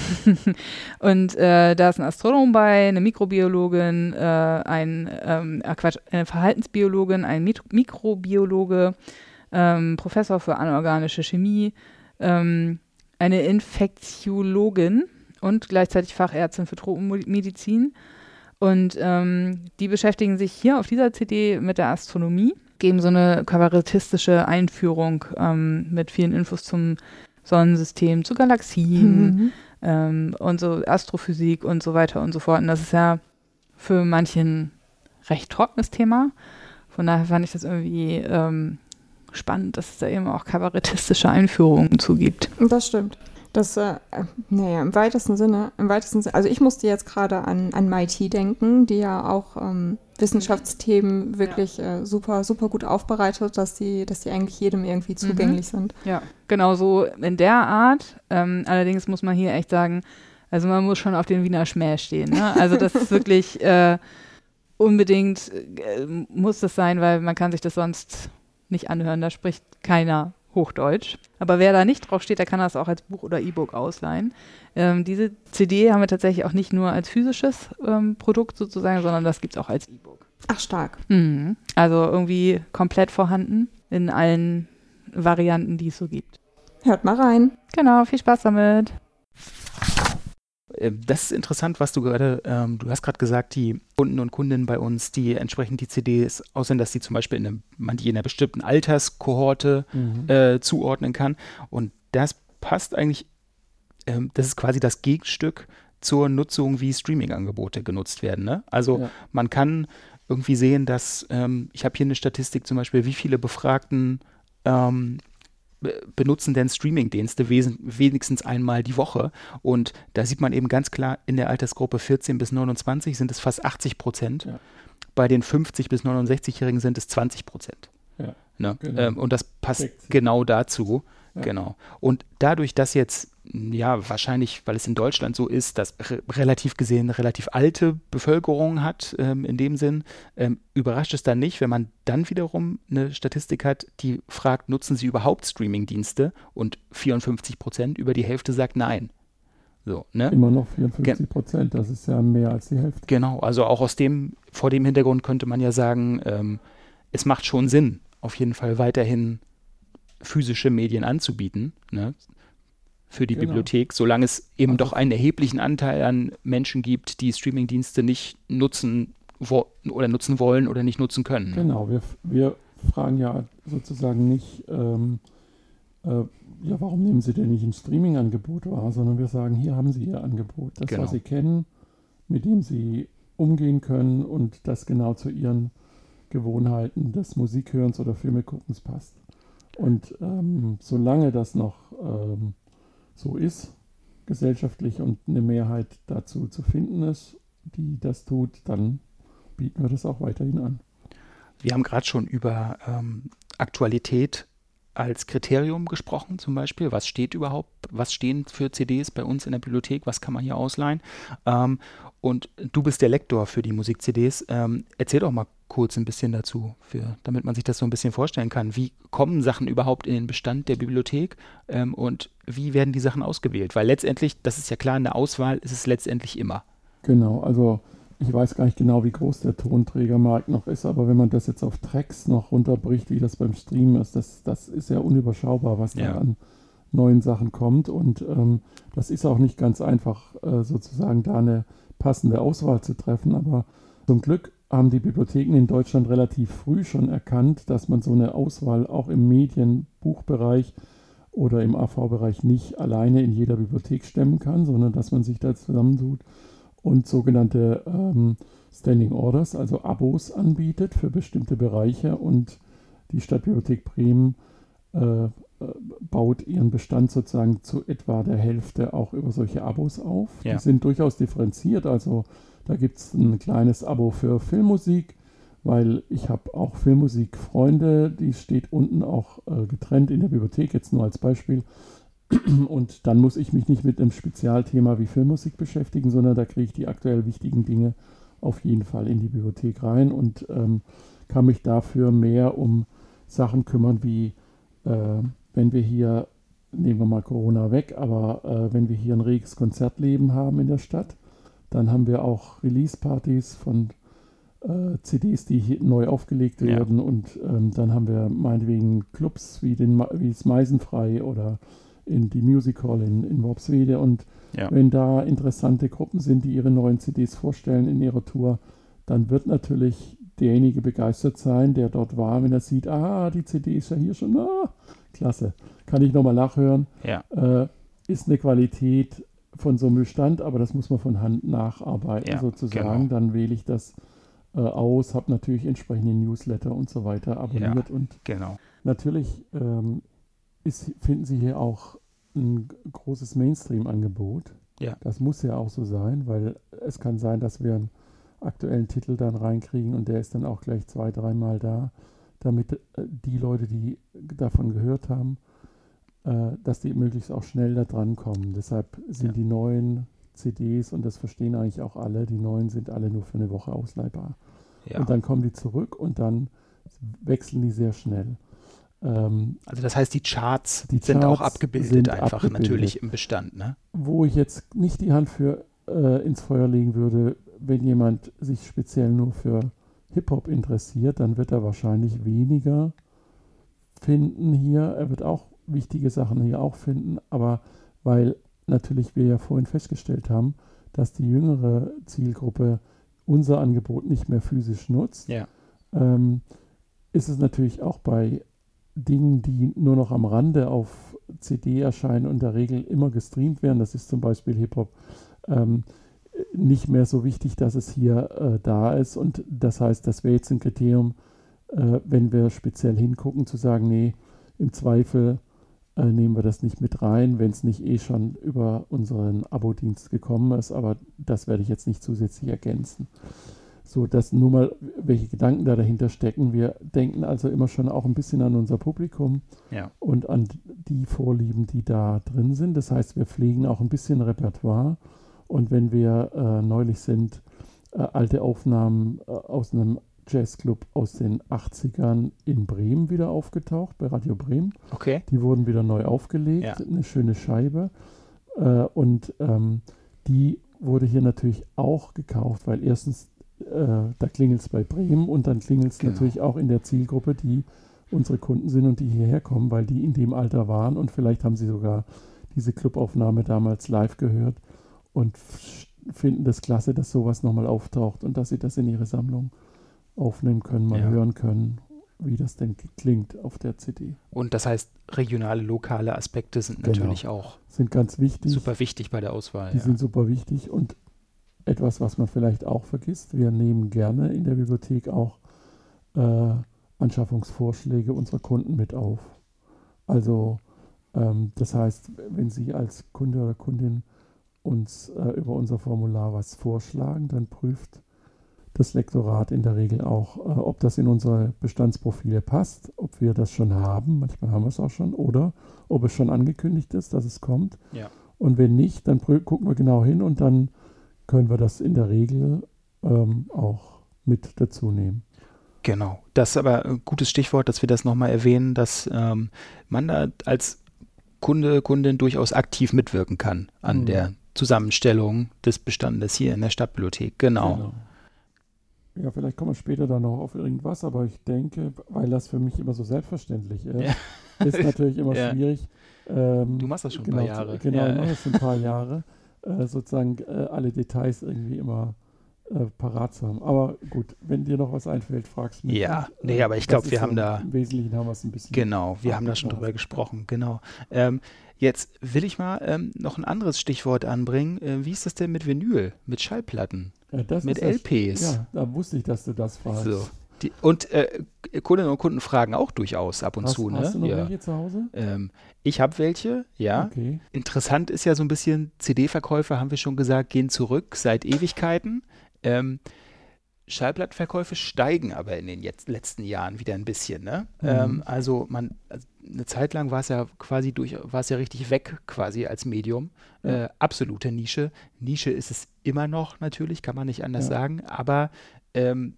<laughs> und äh, da ist ein Astronom bei, eine Mikrobiologin, äh, ein ähm, äh, Quatsch, eine Verhaltensbiologin, ein Mit Mikrobiologe, ähm, Professor für anorganische Chemie, ähm, eine Infektiologin und gleichzeitig Fachärztin für Tropenmedizin. Und ähm, die beschäftigen sich hier auf dieser CD mit der Astronomie, geben so eine kabarettistische Einführung ähm, mit vielen Infos zum Sonnensystem, zu Galaxien Mhm. ähm, und so Astrophysik und so weiter und so fort. Und das ist ja für manchen recht trockenes Thema. Von daher fand ich das irgendwie ähm, spannend, dass es da eben auch kabarettistische Einführungen zugibt. Das stimmt. Das, äh, äh, naja, im weitesten Sinne, im weitesten Sinne, also ich musste jetzt gerade an, an MIT denken, die ja auch ähm, Wissenschaftsthemen wirklich äh, super, super gut aufbereitet, dass die, dass die eigentlich jedem irgendwie zugänglich sind. Ja, genau so in der Art. Ähm, allerdings muss man hier echt sagen, also man muss schon auf den Wiener Schmäh stehen. Ne? Also das ist <laughs> wirklich äh, unbedingt, äh, muss das sein, weil man kann sich das sonst nicht anhören. Da spricht keiner Hochdeutsch. Aber wer da nicht drauf steht, der kann das auch als Buch oder E-Book ausleihen. Ähm, diese CD haben wir tatsächlich auch nicht nur als physisches ähm, Produkt sozusagen, sondern das gibt es auch als E-Book. Ach, stark. Mhm. Also irgendwie komplett vorhanden in allen Varianten, die es so gibt. Hört mal rein. Genau, viel Spaß damit. Äh, Das ist interessant, was du gerade, ähm, du hast gerade gesagt, die Kunden und Kundinnen bei uns, die entsprechend die CDs aussehen, dass sie zum Beispiel in einem, man die in einer bestimmten Alterskohorte Mhm. äh, zuordnen kann. Und das passt eigentlich, ähm, das ist quasi das Gegenstück zur Nutzung, wie Streaming-Angebote genutzt werden. Ne? Also Ja. man kann irgendwie sehen, dass, ähm, ich habe hier eine Statistik zum Beispiel, wie viele Befragten ähm, benutzen denn Streamingdienste wenigstens einmal die Woche. Und da sieht man eben ganz klar, in der Altersgruppe 14 bis 29 sind es fast 80 Prozent. Ja. Bei den 50 bis 69-Jährigen sind es 20 Prozent. Ja, Ne? genau. Ähm, und das passt sich. genau dazu. Ja. Genau. Und dadurch, dass jetzt, ja, wahrscheinlich, weil es in Deutschland so ist, dass re relativ gesehen eine relativ alte Bevölkerung hat, ähm, in dem Sinn, ähm, überrascht es dann nicht, wenn man dann wiederum eine Statistik hat, die fragt, nutzen Sie überhaupt Streamingdienste? Und 54 Prozent, über die Hälfte sagt nein. So, ne? Immer noch 54 Prozent, das ist ja mehr als die Hälfte. Genau, also auch aus dem, vor dem Hintergrund könnte man ja sagen, ähm, es macht schon Sinn, auf jeden Fall weiterhin physische Medien anzubieten, ne, für die Genau. Bibliothek, solange es eben doch einen erheblichen Anteil an Menschen gibt, die Streamingdienste nicht nutzen oder nutzen wollen oder nicht nutzen können. Genau, wir, wir fragen ja sozusagen nicht, ähm, äh, ja, warum nehmen Sie denn nicht ein Streaming-Angebot wahr, sondern wir sagen, hier haben Sie Ihr Angebot, das, Genau. was Sie kennen, mit dem Sie umgehen können und das genau zu Ihren Gewohnheiten des Musikhörens oder Filmeguckens passt. Und ähm, solange das noch ähm, so ist, gesellschaftlich und eine Mehrheit dazu zu finden ist, die das tut, dann bieten wir das auch weiterhin an. Wir haben gerade schon über ähm, Aktualität als Kriterium gesprochen, zum Beispiel. Was steht überhaupt, was stehen für CDs bei uns in der Bibliothek, was kann man hier ausleihen? Ähm, und du bist der Lektor für die Musik-CDs. Ähm, erzähl doch mal kurz ein bisschen dazu, für, damit man sich das so ein bisschen vorstellen kann. Wie kommen Sachen überhaupt in den Bestand der Bibliothek ähm, und wie werden die Sachen ausgewählt? Weil letztendlich, das ist ja klar, eine Auswahl ist es letztendlich immer. Genau, also ich weiß gar nicht genau, wie groß der Tonträgermarkt noch ist, aber wenn man das jetzt auf Tracks noch runterbricht, wie das beim Streamen ist, das, das ist ja unüberschaubar, was Ja. da an neuen Sachen kommt. Und ähm, das ist auch nicht ganz einfach, äh, sozusagen da eine passende Auswahl zu treffen. Aber zum Glück haben die Bibliotheken in Deutschland relativ früh schon erkannt, dass man so eine Auswahl auch im Medienbuchbereich oder im AV-Bereich nicht alleine in jeder Bibliothek stemmen kann, sondern dass man sich da zusammentut und sogenannte ähm, Standing Orders, also Abos anbietet für bestimmte Bereiche und die Stadtbibliothek Bremen äh, äh, baut ihren Bestand sozusagen zu etwa der Hälfte auch über solche Abos auf. Ja. Die sind durchaus differenziert, also Da gibt es ein kleines Abo für Filmmusik, weil ich habe auch Filmmusikfreunde, die steht unten auch äh, getrennt in der Bibliothek, jetzt nur als Beispiel. <clears throat> Und dann muss ich mich nicht mit einem Spezialthema wie Filmmusik beschäftigen, sondern da kriege ich die aktuell wichtigen Dinge auf jeden Fall in die Bibliothek rein und ähm, kann mich dafür mehr um Sachen kümmern, wie äh, wenn wir hier, nehmen wir mal Corona weg, aber äh, wenn wir hier ein reges Konzertleben haben in der Stadt, dann haben wir auch Release-Partys von äh, CDs, die neu aufgelegt werden. Ja. Und ähm, dann haben wir meinetwegen Clubs wie, den, wie das Meisenfrei oder in die Music Hall in, in Worpswede. Und ja. wenn da interessante Gruppen sind, die ihre neuen CDs vorstellen in ihrer Tour, dann wird natürlich derjenige begeistert sein, der dort war, wenn er sieht, ah, die CD ist ja hier schon, ah, klasse, kann ich nochmal nachhören. Ja. Äh, ist eine Qualität von so einem Bestand, aber das muss man von Hand nacharbeiten ja, sozusagen. Genau. Dann wähle ich das äh, aus, habe natürlich entsprechende Newsletter und so weiter abonniert und genau. natürlich ähm, ist, finden Sie hier auch ein großes Mainstream-Angebot. Ja. Das muss ja auch so sein, weil es kann sein, dass wir einen aktuellen Titel dann reinkriegen und der ist dann auch gleich zwei, dreimal da, damit äh, die Leute, die davon gehört haben, äh, dass die möglichst auch schnell da dran kommen. Deshalb sind ja. die neuen CDs, und das verstehen eigentlich auch alle, die neuen sind alle nur für eine Woche ausleihbar. Ja. Und dann kommen die zurück und dann wechseln die sehr schnell. Ähm, also das heißt, die Charts die sind Charts auch abgebildet einfach abgebildet. natürlich im Bestand. Ne? Wo ich jetzt nicht die Hand für äh, ins Feuer legen würde, wenn jemand sich speziell nur für Hip-Hop interessiert, dann wird er wahrscheinlich weniger finden hier. Er wird auch wichtige Sachen hier auch finden, aber weil natürlich wir ja vorhin festgestellt haben, dass die jüngere Zielgruppe unser Angebot nicht mehr physisch nutzt, ja. ähm, ist es natürlich auch bei Dingen, die nur noch am Rande auf CD erscheinen und der Regel immer gestreamt werden, das ist zum Beispiel Hip-Hop, ähm, nicht mehr so wichtig, dass es hier äh, da ist. Und das heißt, das wäre jetzt ein Kriterium, äh, wenn wir speziell hingucken, zu sagen, nee, im Zweifel äh, nehmen wir das nicht mit rein, wenn es nicht eh schon über unseren Abo-Dienst gekommen ist. Aber das werde ich jetzt nicht zusätzlich ergänzen. So, das nur mal, welche Gedanken da dahinter stecken. Wir denken also immer schon auch ein bisschen an unser Publikum ja. und an die Vorlieben, die da drin sind. Das heißt, wir pflegen auch ein bisschen Repertoire. Und wenn wir äh, neulich sind, äh, alte Aufnahmen äh, aus einem Jazzclub aus den 80ern in Bremen wieder aufgetaucht, bei Radio Bremen. Okay. Die wurden wieder neu aufgelegt, ja. eine schöne Scheibe. Äh, und ähm, die wurde hier natürlich auch gekauft, weil erstens, da klingelt es bei Bremen und dann klingelt es genau. natürlich auch in der Zielgruppe, die unsere Kunden sind und die hierher kommen, weil die in dem Alter waren und vielleicht haben sie sogar diese Clubaufnahme damals live gehört und finden das klasse, dass sowas nochmal auftaucht und dass sie das in ihre Sammlung aufnehmen können, mal ja. hören können, wie das denn klingt auf der CD. Und das heißt, regionale, lokale Aspekte sind genau. natürlich auch sind ganz wichtig. Super wichtig bei der Auswahl. Die ja. sind super wichtig und etwas, was man vielleicht auch vergisst, wir nehmen gerne in der Bibliothek auch äh, Anschaffungsvorschläge unserer Kunden mit auf. Also ähm, das heißt, wenn Sie als Kunde oder Kundin uns äh, über unser Formular was vorschlagen, dann prüft das Lektorat in der Regel auch, äh, ob das in unsere Bestandsprofile passt, ob wir das schon haben, manchmal haben wir es auch schon, oder ob es schon angekündigt ist, dass es kommt. Ja. Und wenn nicht, dann gucken wir genau hin und dann können wir das in der Regel ähm, auch mit dazu nehmen. Genau, das ist aber ein gutes Stichwort, dass wir das nochmal erwähnen, dass ähm, man da als Kunde, Kundin durchaus aktiv mitwirken kann an mhm. der Zusammenstellung des Bestandes hier in der Stadtbibliothek. Genau. genau. Ja, vielleicht kommen wir später dann noch auf irgendwas, aber ich denke, weil das für mich immer so selbstverständlich ist, ja. ist natürlich immer <laughs> ja. schwierig. Ähm, du machst das schon genau, ein paar Jahre. Genau, ja. ich mache das schon ein paar Jahre, äh, sozusagen äh, alle Details irgendwie immer äh, parat zu haben. Aber gut, wenn dir noch was einfällt, fragst du mich. Ja, und, nee, aber ich glaube, wir haben da. Im Wesentlichen haben wir es ein bisschen. Genau, wir haben da schon drüber gesprochen, genau. Ähm, jetzt will ich mal ähm, noch ein anderes Stichwort anbringen. Äh, wie ist das denn mit Vinyl, mit Schallplatten? Ja, mit LPs. ja, da wusste ich, dass du das fragst. So. Die, und äh, Kundinnen und Kunden fragen auch durchaus ab und hast, zu. Hast ne? du noch ja. welche zu Hause? Ähm, ich habe welche, ja. Okay. Interessant ist ja so ein bisschen, CD-Verkäufe, haben wir schon gesagt, gehen zurück seit Ewigkeiten. Ähm, Schallplattenverkäufe steigen aber in den jetzt, letzten Jahren wieder ein bisschen. Ne? Mhm. Ähm, also man, also eine Zeit lang war es ja quasi durch, war es ja richtig weg quasi als Medium. Ja. Äh, absolute Nische. Nische ist es immer noch natürlich, kann man nicht anders Ja. sagen, aber ähm,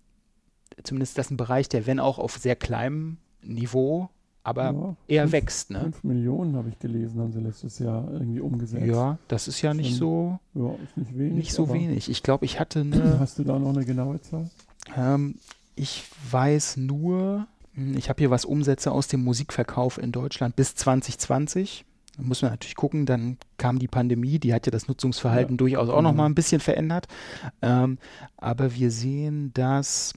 zumindest ist das ein Bereich, der, wenn auch auf sehr kleinem Niveau, aber Ja, eher fünf- wächst. Ne? 5 Millionen habe ich gelesen, haben sie letztes Jahr irgendwie umgesetzt. Ja, das ist ja nicht so, Ja, ist nicht wenig. nicht so wenig. Ich glaube, ich hatte eine. <clears throat> Hast du da noch eine genaue Zahl? Ähm, ich weiß nur, hm, ich habe hier was Umsätze aus dem Musikverkauf in Deutschland bis 2020. Da muss man natürlich gucken, dann kam die Pandemie, die hat ja das Nutzungsverhalten Ja, durchaus auch noch genau. mal ein bisschen verändert. Ähm, aber wir sehen, dass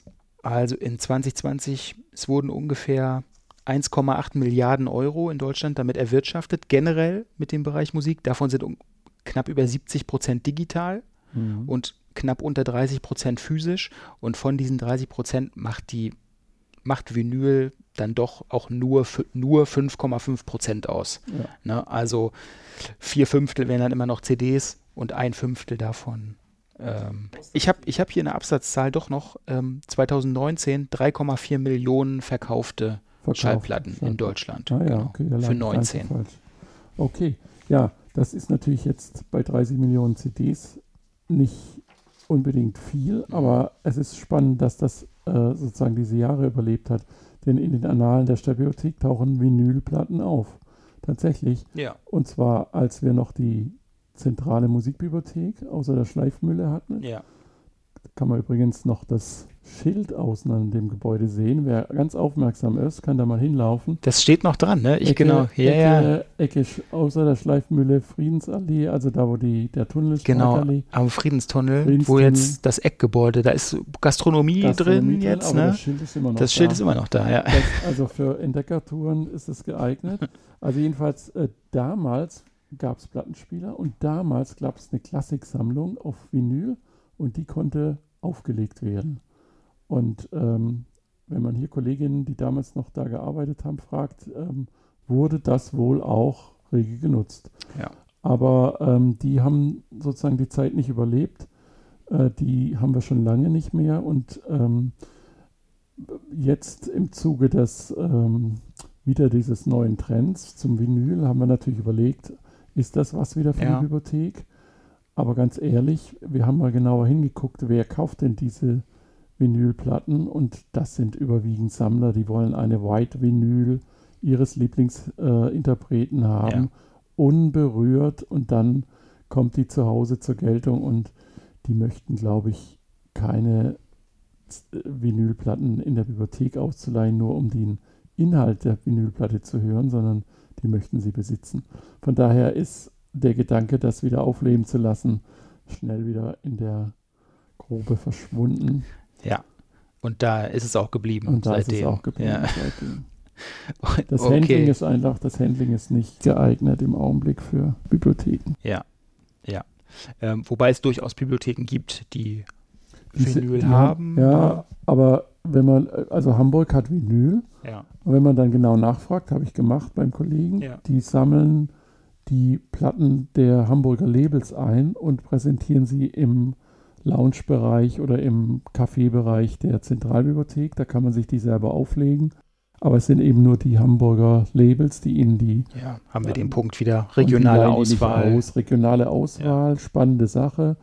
also in 2020, es wurden ungefähr 1,8 Milliarden Euro in Deutschland damit erwirtschaftet, generell mit dem Bereich Musik. Davon sind um, knapp über 70 Prozent digital Mhm. und knapp unter 30 Prozent physisch. Und von diesen 30 Prozent macht die macht Vinyl dann doch auch nur, nur 5,5 Prozent aus. Ja. Ne? Also vier Fünftel wären dann immer noch CDs und ein Fünftel davon. Ähm, ich habe ich hab hier eine Absatzzahl doch noch. Ähm, 2019 3,4 Millionen verkaufte Verkauft, Schallplatten in. Deutschland. Ah ja, Genau. okay, Für ich gar nicht so 19. falsch. Okay, ja, das ist natürlich jetzt bei 30 Millionen CDs nicht unbedingt viel, aber es ist spannend, dass das äh, sozusagen diese Jahre überlebt hat. Denn in den Annalen der Stadtbibliothek tauchen Vinylplatten auf. Tatsächlich. Ja. Und zwar, als wir noch die zentrale Musikbibliothek außer der Schleifmühle hatten. Ja. Kann man übrigens noch das Schild außen an dem Gebäude sehen. Wer ganz aufmerksam ist, kann da mal hinlaufen. Das steht noch dran, ne? Ich Ecke, genau. Ja, Ecke, ja. Ecke außer der Schleifmühle Friedensallee, also da, wo die, der Tunnel ist. Genau, am Friedenstunnel, wo Friedenstunnel. jetzt das Eckgebäude, da ist Gastronomie, Gastronomie drin jetzt, aber ne? Das Schild ist immer noch Das Schild da. ist immer noch da, ja. Das, also für Entdeckertouren ist es geeignet. <laughs> Also jedenfalls äh, damals gab es Plattenspieler und damals gab es eine Klassiksammlung auf Vinyl und die konnte aufgelegt werden. Und ähm, wenn man hier Kolleginnen, die damals noch da gearbeitet haben, fragt, ähm, wurde das wohl auch rege genutzt. Ja. Aber ähm, die haben sozusagen die Zeit nicht überlebt. Äh, die haben wir schon lange nicht mehr. Und ähm, jetzt im Zuge des ähm, wieder dieses neuen Trends zum Vinyl haben wir natürlich überlegt, ist das was wieder für Ja. die Bibliothek? Aber ganz ehrlich, wir haben mal genauer hingeguckt, wer kauft denn diese Vinylplatten? Und das sind überwiegend Sammler, die wollen eine White Vinyl ihres Lieblingsinterpreten äh, haben, Ja. unberührt und dann kommt die zu Hause zur Geltung und die möchten, glaube ich, keine Vinylplatten in der Bibliothek auszuleihen, nur um den Inhalt der Vinylplatte zu hören, sondern die möchten sie besitzen. Von daher ist der Gedanke, das wieder aufleben zu lassen, schnell wieder in der Grube verschwunden. Ja. Und da ist es auch geblieben Und da seitdem. ist es auch geblieben Ja. seitdem. <laughs> Das okay. Handling ist einfach, das Handling ist nicht geeignet im Augenblick für Bibliotheken. Ja, ja. Ähm, wobei es durchaus Bibliotheken gibt, die Vinyl die haben. Ja, aber wenn man, also Hamburg hat Vinyl. Ja. Und wenn man dann genau nachfragt, habe ich gemacht beim Kollegen, Ja. die sammeln die Platten der Hamburger Labels ein und präsentieren sie im Lounge-Bereich oder im Café-Bereich der Zentralbibliothek. Da kann man sich die selber auflegen. Aber es sind eben nur die Hamburger Labels, die ihnen die Ja, haben wir den Punkt wieder. Regionale Auswahl. Aus. Regionale Auswahl, spannende Sache.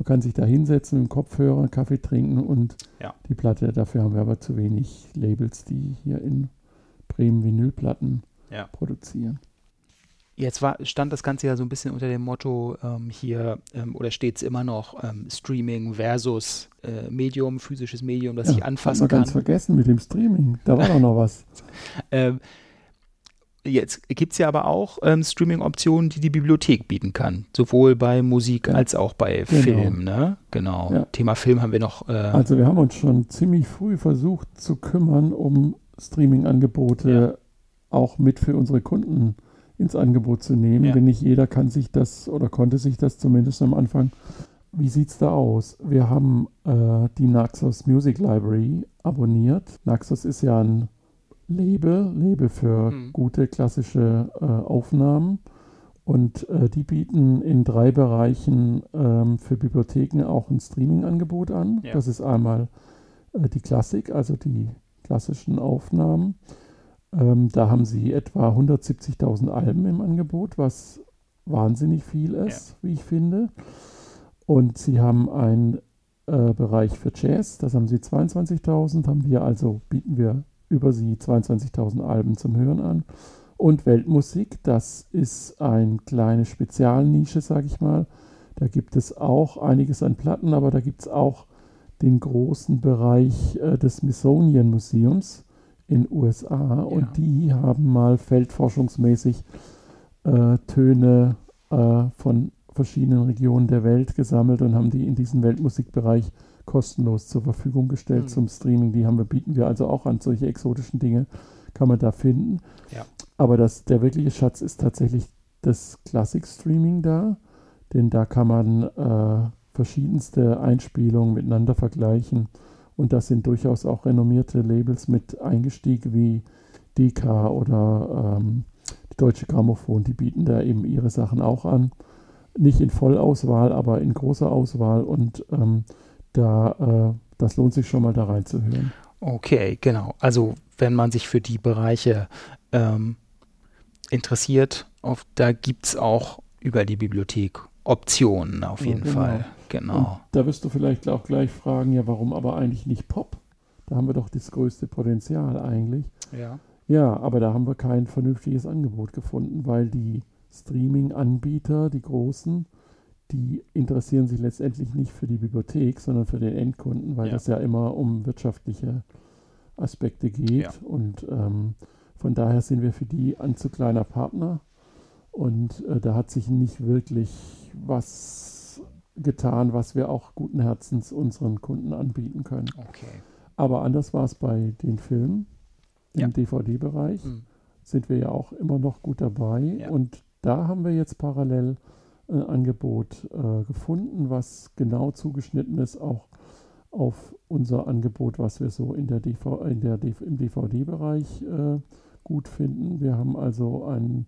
Man kann sich da hinsetzen dem Kopfhörer, einen Kaffee trinken und Ja. die Platte. Dafür haben wir aber zu wenig Labels, die hier in Bremen Vinylplatten Ja. produzieren. Jetzt war, stand das Ganze ja so ein bisschen unter dem Motto ähm, hier, ähm, oder steht es immer noch, ähm, Streaming versus äh, Medium, physisches Medium, das ich Ja, anfassen hat man kann. ganz vergessen mit dem Streaming. Da war doch noch was. <laughs> Jetzt gibt es ja aber auch ähm, Streaming-Optionen, die die Bibliothek bieten kann. Sowohl bei Musik als auch bei Genau. Film, ne? Genau. Ja. Thema Film haben wir noch. Äh, Also wir haben uns schon ziemlich früh versucht zu kümmern, um Streaming-Angebote auch mit für unsere Kunden ins Angebot zu nehmen. Ja. Denn nicht jeder kann sich das oder konnte sich das zumindest am Anfang. Wie sieht es da aus? Wir haben äh, die Naxos Music Library abonniert. Naxos ist ja ein Label, Label für Mhm. gute klassische äh, Aufnahmen. Und äh, die bieten in drei Bereichen ähm, für Bibliotheken auch ein Streaming-Angebot an. Ja. Das ist einmal äh, die Klassik, also die klassischen Aufnahmen. Ähm, da haben sie etwa 170.000 Alben im Angebot, was wahnsinnig viel ist, wie ich finde. Und sie haben einen äh, Bereich für Jazz, das haben sie 22.000, haben wir also, bieten wir über sie 22.000 Alben zum Hören an. Und Weltmusik, das ist eine kleine Spezialnische, sage ich mal. Da gibt es auch einiges an Platten, aber da gibt es auch den großen Bereich äh, des Smithsonian Museums in USA und die haben mal feldforschungsmäßig äh, Töne äh, von verschiedenen Regionen der Welt gesammelt und haben die in diesen Weltmusikbereich kostenlos zur Verfügung gestellt Mhm. zum Streaming. Die haben wir, bieten wir also auch an. Solche exotischen Dinge kann man da finden. Ja. Aber das, der wirkliche Schatz ist tatsächlich das Classic-Streaming da, denn da kann man äh, verschiedenste Einspielungen miteinander vergleichen. Und da sind durchaus auch renommierte Labels mit eingestiegen, wie DK oder ähm, die Deutsche Grammophon. Die bieten da eben ihre Sachen auch an. Nicht in Vollauswahl, aber in großer Auswahl. Und ähm, da, äh, das lohnt sich schon mal da reinzuhören. Okay, genau. Also wenn man sich für die Bereiche ähm, interessiert, auf, da gibt es auch über die Bibliothek Optionen auf Ja, jeden genau. Fall. Genau. Und da wirst du vielleicht auch gleich fragen, ja, warum aber eigentlich nicht Pop? Da haben wir doch das größte Potenzial eigentlich. Ja. Ja, aber da haben wir kein vernünftiges Angebot gefunden, weil die Streaming-Anbieter, die großen, die interessieren sich letztendlich nicht für die Bibliothek, sondern für den Endkunden, weil Ja. das ja immer um wirtschaftliche Aspekte geht. Ja. Und ähm, von daher sind wir für die ein zu kleiner Partner. Und äh, da hat sich nicht wirklich was getan, was wir auch guten Herzens unseren Kunden anbieten können. Okay. Aber anders war es bei den Filmen im Ja. DVD-Bereich. Mhm. Sind wir ja auch immer noch gut dabei. Und da haben wir jetzt parallel Angebot äh, gefunden, was genau zugeschnitten ist auch auf unser Angebot, was wir so in der DV, in der DV, im DVD-Bereich äh, gut finden. Wir haben also einen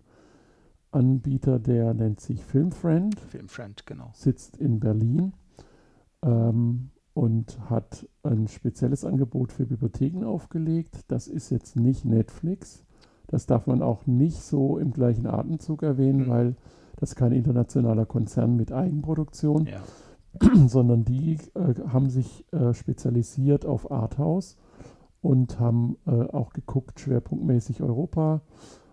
Anbieter, der nennt sich Filmfriend Filmfriend, genau. sitzt in Berlin ähm, und hat ein spezielles Angebot für Bibliotheken aufgelegt. Das ist jetzt nicht Netflix. Das darf man auch nicht so im gleichen Atemzug erwähnen, Mhm. weil das ist kein internationaler Konzern mit Eigenproduktion, Ja. <clears throat> sondern die äh, haben sich äh, spezialisiert auf Arthouse und haben äh, auch geguckt, schwerpunktmäßig Europa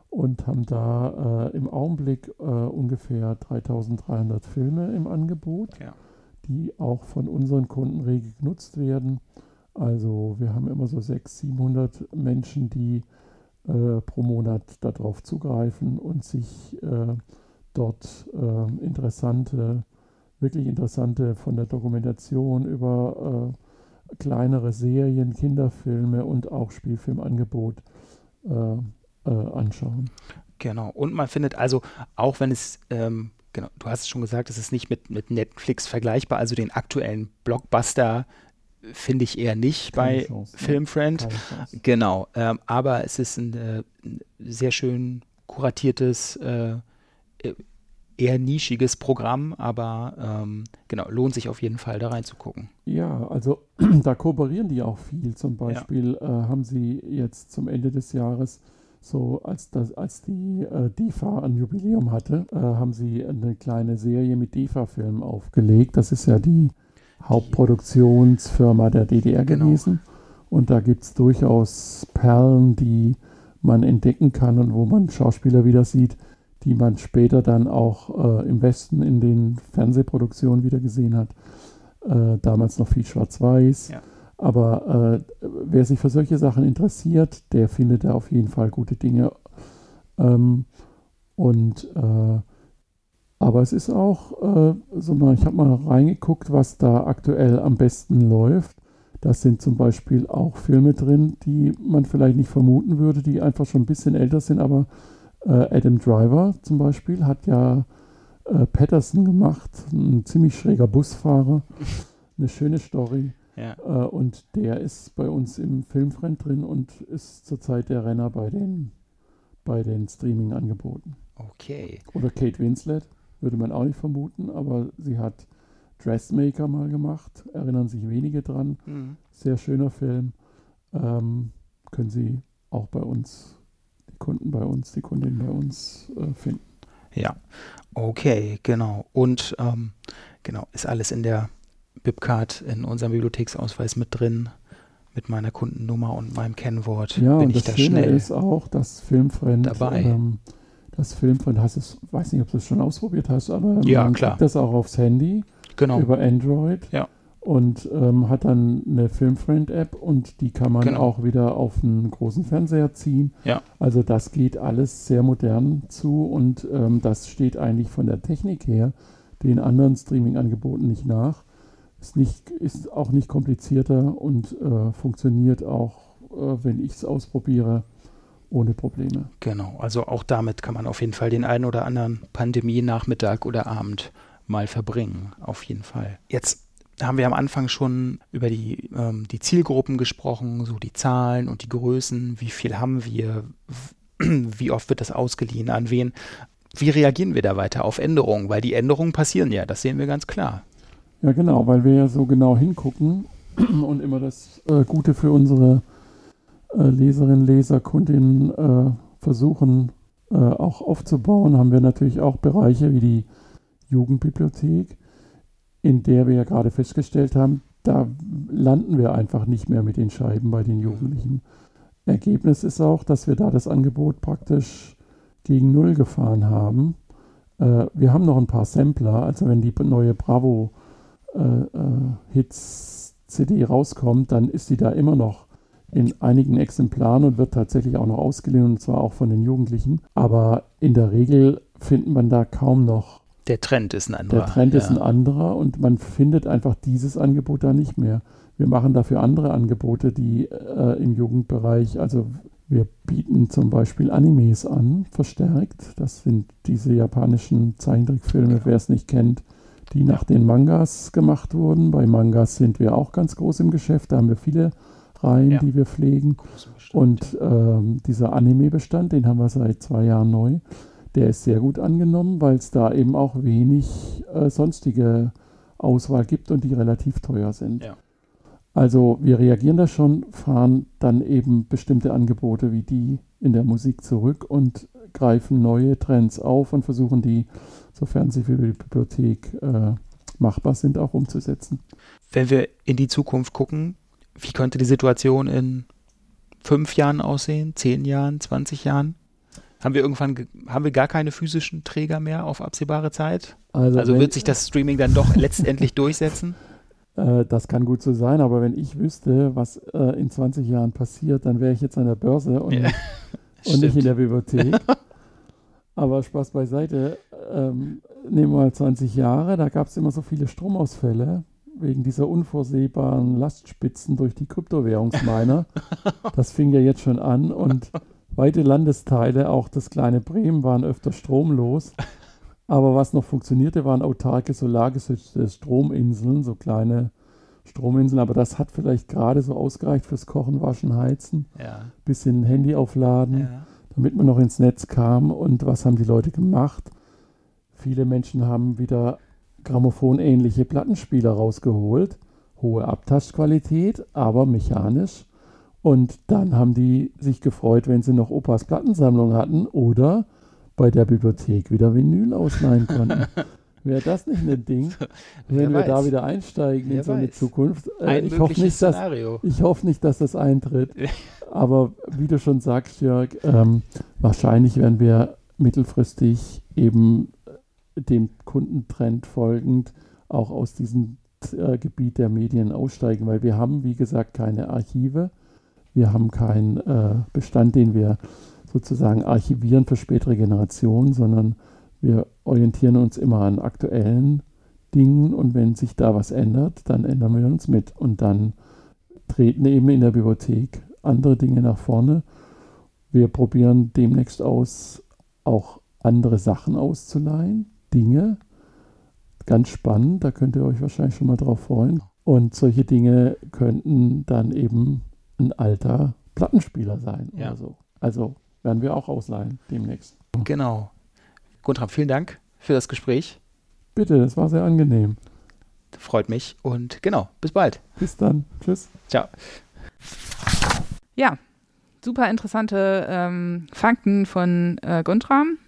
und haben da äh, im Augenblick äh, ungefähr 3300 Filme im Angebot, Ja. die auch von unseren Kunden rege genutzt werden. Also wir haben immer so 600, 700 Menschen, die äh, pro Monat darauf zugreifen und sich äh, dort äh, interessante, wirklich interessante von der Dokumentation über äh, kleinere Serien, Kinderfilme und auch Spielfilmangebot äh, äh, anschauen. Genau. Und man findet also, auch wenn es, ähm, genau, du hast es schon gesagt, es ist nicht mit, mit Netflix vergleichbar, also den aktuellen Blockbuster finde ich eher nicht Keine bei Chance, ne? Filmfriend. Genau. Ähm, aber es ist ein, äh, ein sehr schön kuratiertes, äh, äh, eher nischiges Programm, aber ähm, genau, lohnt sich auf jeden Fall da reinzugucken. Ja, also <clears throat> da kooperieren die auch viel. Zum Beispiel äh, haben sie jetzt zum Ende des Jahres, so als, das, als die äh, DEFA ein Jubiläum hatte, äh, haben sie eine kleine Serie mit DEFA-Filmen aufgelegt. Das ist ja die Hauptproduktionsfirma der DDR Genau. gewesen. Und da gibt es durchaus Perlen, die man entdecken kann und wo man Schauspieler wieder sieht, die man später dann auch äh, im Westen in den Fernsehproduktionen wieder gesehen hat. Äh, damals noch viel schwarz-weiß. Ja. Aber äh, wer sich für solche Sachen interessiert, der findet da auf jeden Fall gute Dinge. Ähm, und äh, aber es ist auch, äh, so mal, ich habe mal reingeguckt, was da aktuell am besten läuft. Da sind zum Beispiel auch Filme drin, die man vielleicht nicht vermuten würde, die einfach schon ein bisschen älter sind, aber Adam Driver zum Beispiel hat ja äh, Patterson gemacht, ein ziemlich schräger Busfahrer, <laughs> eine schöne Story. Ja. Äh, und der ist bei uns im Filmfriend drin und ist zurzeit der Renner bei den, bei den Streaming-Angeboten. Okay. Oder Kate Winslet, würde man auch nicht vermuten, aber sie hat Dressmaker mal gemacht, erinnern sich wenige dran. Mhm. Sehr schöner Film. Ähm, können Sie auch bei uns, Kunden bei uns, die Kundinnen bei uns äh, finden. Ja, okay, genau. Und ähm, genau, ist alles in der Bibcard in unserem Bibliotheksausweis mit drin, mit meiner Kundennummer und meinem Kennwort. Ja, Bin und ich das da Schöne schnell ist auch, dass Filmfriend dabei. Ähm, das Filmfriend hast es, weiß nicht, ob du es schon ausprobiert hast, aber Ja, man klar. kriegt das auch aufs Handy Genau. über Android Ja. Und ähm, hat dann eine Filmfriend-App und die kann man Genau. auch wieder auf einen großen Fernseher ziehen. Ja. Also das geht alles sehr modern zu und ähm, das steht eigentlich von der Technik her den anderen Streaming-Angeboten nicht nach. Ist, nicht, ist auch nicht komplizierter und äh, funktioniert auch, äh, wenn ich es ausprobiere, ohne Probleme. Genau, also auch damit kann man auf jeden Fall den einen oder anderen Pandemie-Nachmittag oder Abend mal verbringen, auf jeden Fall. Jetzt haben wir am Anfang schon über die, ähm, die Zielgruppen gesprochen, so die Zahlen und die Größen, wie viel haben wir, <clears throat> wie oft wird das ausgeliehen, an wen. Wie reagieren wir da weiter auf Änderungen? Weil die Änderungen passieren ja, das sehen wir ganz klar. Ja, genau, weil wir ja so genau hingucken <clears throat> und immer das äh, Gute für unsere äh, Leserinnen, Leser, Kundinnen äh, versuchen äh, auch aufzubauen, haben wir natürlich auch Bereiche wie die Jugendbibliothek, in der wir ja gerade festgestellt haben, da landen wir einfach nicht mehr mit den Scheiben bei den Jugendlichen. Ergebnis ist auch, dass wir da das Angebot praktisch gegen Null gefahren haben. Äh, wir haben noch ein paar Sampler, also wenn die neue Bravo äh, äh, Hits CD rauskommt, dann ist die da immer noch in einigen Exemplaren und wird tatsächlich auch noch ausgeliehen und zwar auch von den Jugendlichen. Aber in der Regel findet man da kaum noch. Der Trend ist ein anderer. Der Trend ist ja. ein anderer und man findet einfach dieses Angebot da nicht mehr. Wir machen dafür andere Angebote, die äh, im Jugendbereich, also wir bieten zum Beispiel Animes an, verstärkt. Das sind diese japanischen Zeichentrickfilme, wer es nicht kennt, die nach den Mangas gemacht wurden. Bei Mangas sind wir auch ganz groß im Geschäft. Da haben wir viele Reihen, Ja. die wir pflegen. Und ähm, dieser Anime-Bestand, den haben wir seit zwei Jahren neu, der ist sehr gut angenommen, weil es da eben auch wenig äh, sonstige Auswahl gibt und die relativ teuer sind. Ja. Also wir reagieren da schon, fahren dann eben bestimmte Angebote wie die in der Musik zurück und greifen neue Trends auf und versuchen die, sofern sie für die Bibliothek äh, machbar sind, auch umzusetzen. Wenn wir in die Zukunft gucken, wie könnte die Situation in fünf Jahren aussehen, zehn Jahren, 20 Jahren? Haben wir irgendwann, ge- haben wir gar keine physischen Träger mehr auf absehbare Zeit? Also Also, wird sich das Streaming dann doch <laughs> letztendlich durchsetzen? Äh, das kann gut so sein, aber wenn ich wüsste, was äh, in 20 Jahren passiert, dann wäre ich jetzt an der Börse und, Ja, nicht, <laughs> und nicht in der Bibliothek. <laughs> aber Spaß beiseite, ähm, nehmen wir mal 20 Jahre, da gab es immer so viele Stromausfälle wegen dieser unvorsehbaren Lastspitzen durch die Kryptowährungsminer. das fing ja jetzt schon an und weite Landesteile, auch das kleine Bremen, waren öfter stromlos. Aber was noch funktionierte, waren autarke solargestützte Strominseln, so kleine Strominseln. Aber das hat vielleicht gerade so ausgereicht fürs Kochen, Waschen, Heizen, Ja. bisschen Handy aufladen, Ja. damit man noch ins Netz kam. Und was haben die Leute gemacht? Viele Menschen haben wieder grammophonähnliche Plattenspieler rausgeholt. Hohe Abtaschqualität, aber mechanisch. Und dann haben die sich gefreut, wenn sie noch Opas Plattensammlung hatten oder bei der Bibliothek wieder Vinyl ausleihen konnten. <laughs> Wäre das nicht ein Ding, wenn wir da wieder einsteigen in Wer so eine weiß. Zukunft? Äh, Ein ich, hoffe nicht, dass, ich hoffe nicht, dass das eintritt. Aber wie du schon sagst, Jörg, ähm, wahrscheinlich werden wir mittelfristig eben äh, dem Kundentrend folgend auch aus diesem äh, Gebiet der Medien aussteigen, weil wir haben, wie gesagt, keine Archive. Wir haben keinen äh, Bestand, den wir sozusagen archivieren für spätere Generationen, sondern wir orientieren uns immer an aktuellen Dingen und wenn sich da was ändert, dann ändern wir uns mit und dann treten eben in der Bibliothek andere Dinge nach vorne. Wir probieren demnächst aus, auch andere Sachen auszuleihen, Dinge. Ganz spannend, da könnt ihr euch wahrscheinlich schon mal drauf freuen. Und solche Dinge könnten dann eben ein alter Plattenspieler sein Ja. oder so. Also werden wir auch ausleihen demnächst. Genau. Guntram, vielen Dank für das Gespräch. Bitte, das war sehr angenehm. Freut mich und genau, bis bald. Bis dann. Tschüss. Ciao. Ja, super interessante ähm, Fakten von äh, Guntram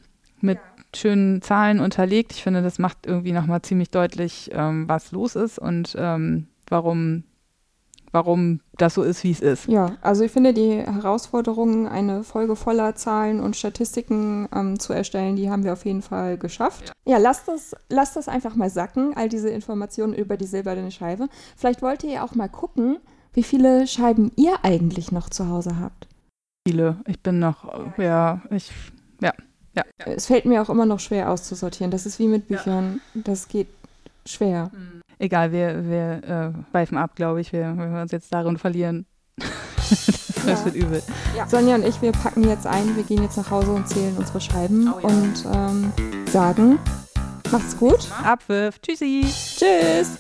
mit ja. schönen Zahlen unterlegt. Ich finde, das macht irgendwie nochmal ziemlich deutlich, ähm, was los ist und ähm, warum warum das so ist, wie es ist. Ja, also ich finde die Herausforderungen, eine Folge voller Zahlen und Statistiken ähm, zu erstellen, die haben wir auf jeden Fall geschafft. Ja, ja lasst, das, lasst das einfach mal sacken, all diese Informationen über die silberne Scheibe. Vielleicht wollt ihr ja auch mal gucken, wie viele Scheiben ihr eigentlich noch zu Hause habt. Viele. Ich bin noch, ja, ich, ja. Ja. Es fällt mir auch immer noch schwer auszusortieren. Das ist wie mit Büchern. Ja. Das geht schwer. Mhm egal, wir, wir äh, weifen ab, glaube ich, wir, wenn wir uns jetzt darin verlieren. <laughs> das ja. wird übel. Ja. Sonja und ich, wir packen jetzt ein, wir gehen jetzt nach Hause und zählen unsere Scheiben oh, ja. und ähm, sagen, macht's gut. Abwurf. Tschüssi. Tschüss.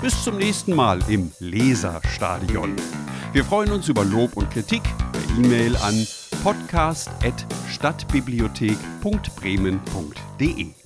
Bis zum nächsten Mal im Leserstadion. Wir freuen uns über Lob und Kritik per E-Mail an podcast.stadtbibliothek.bremen.de.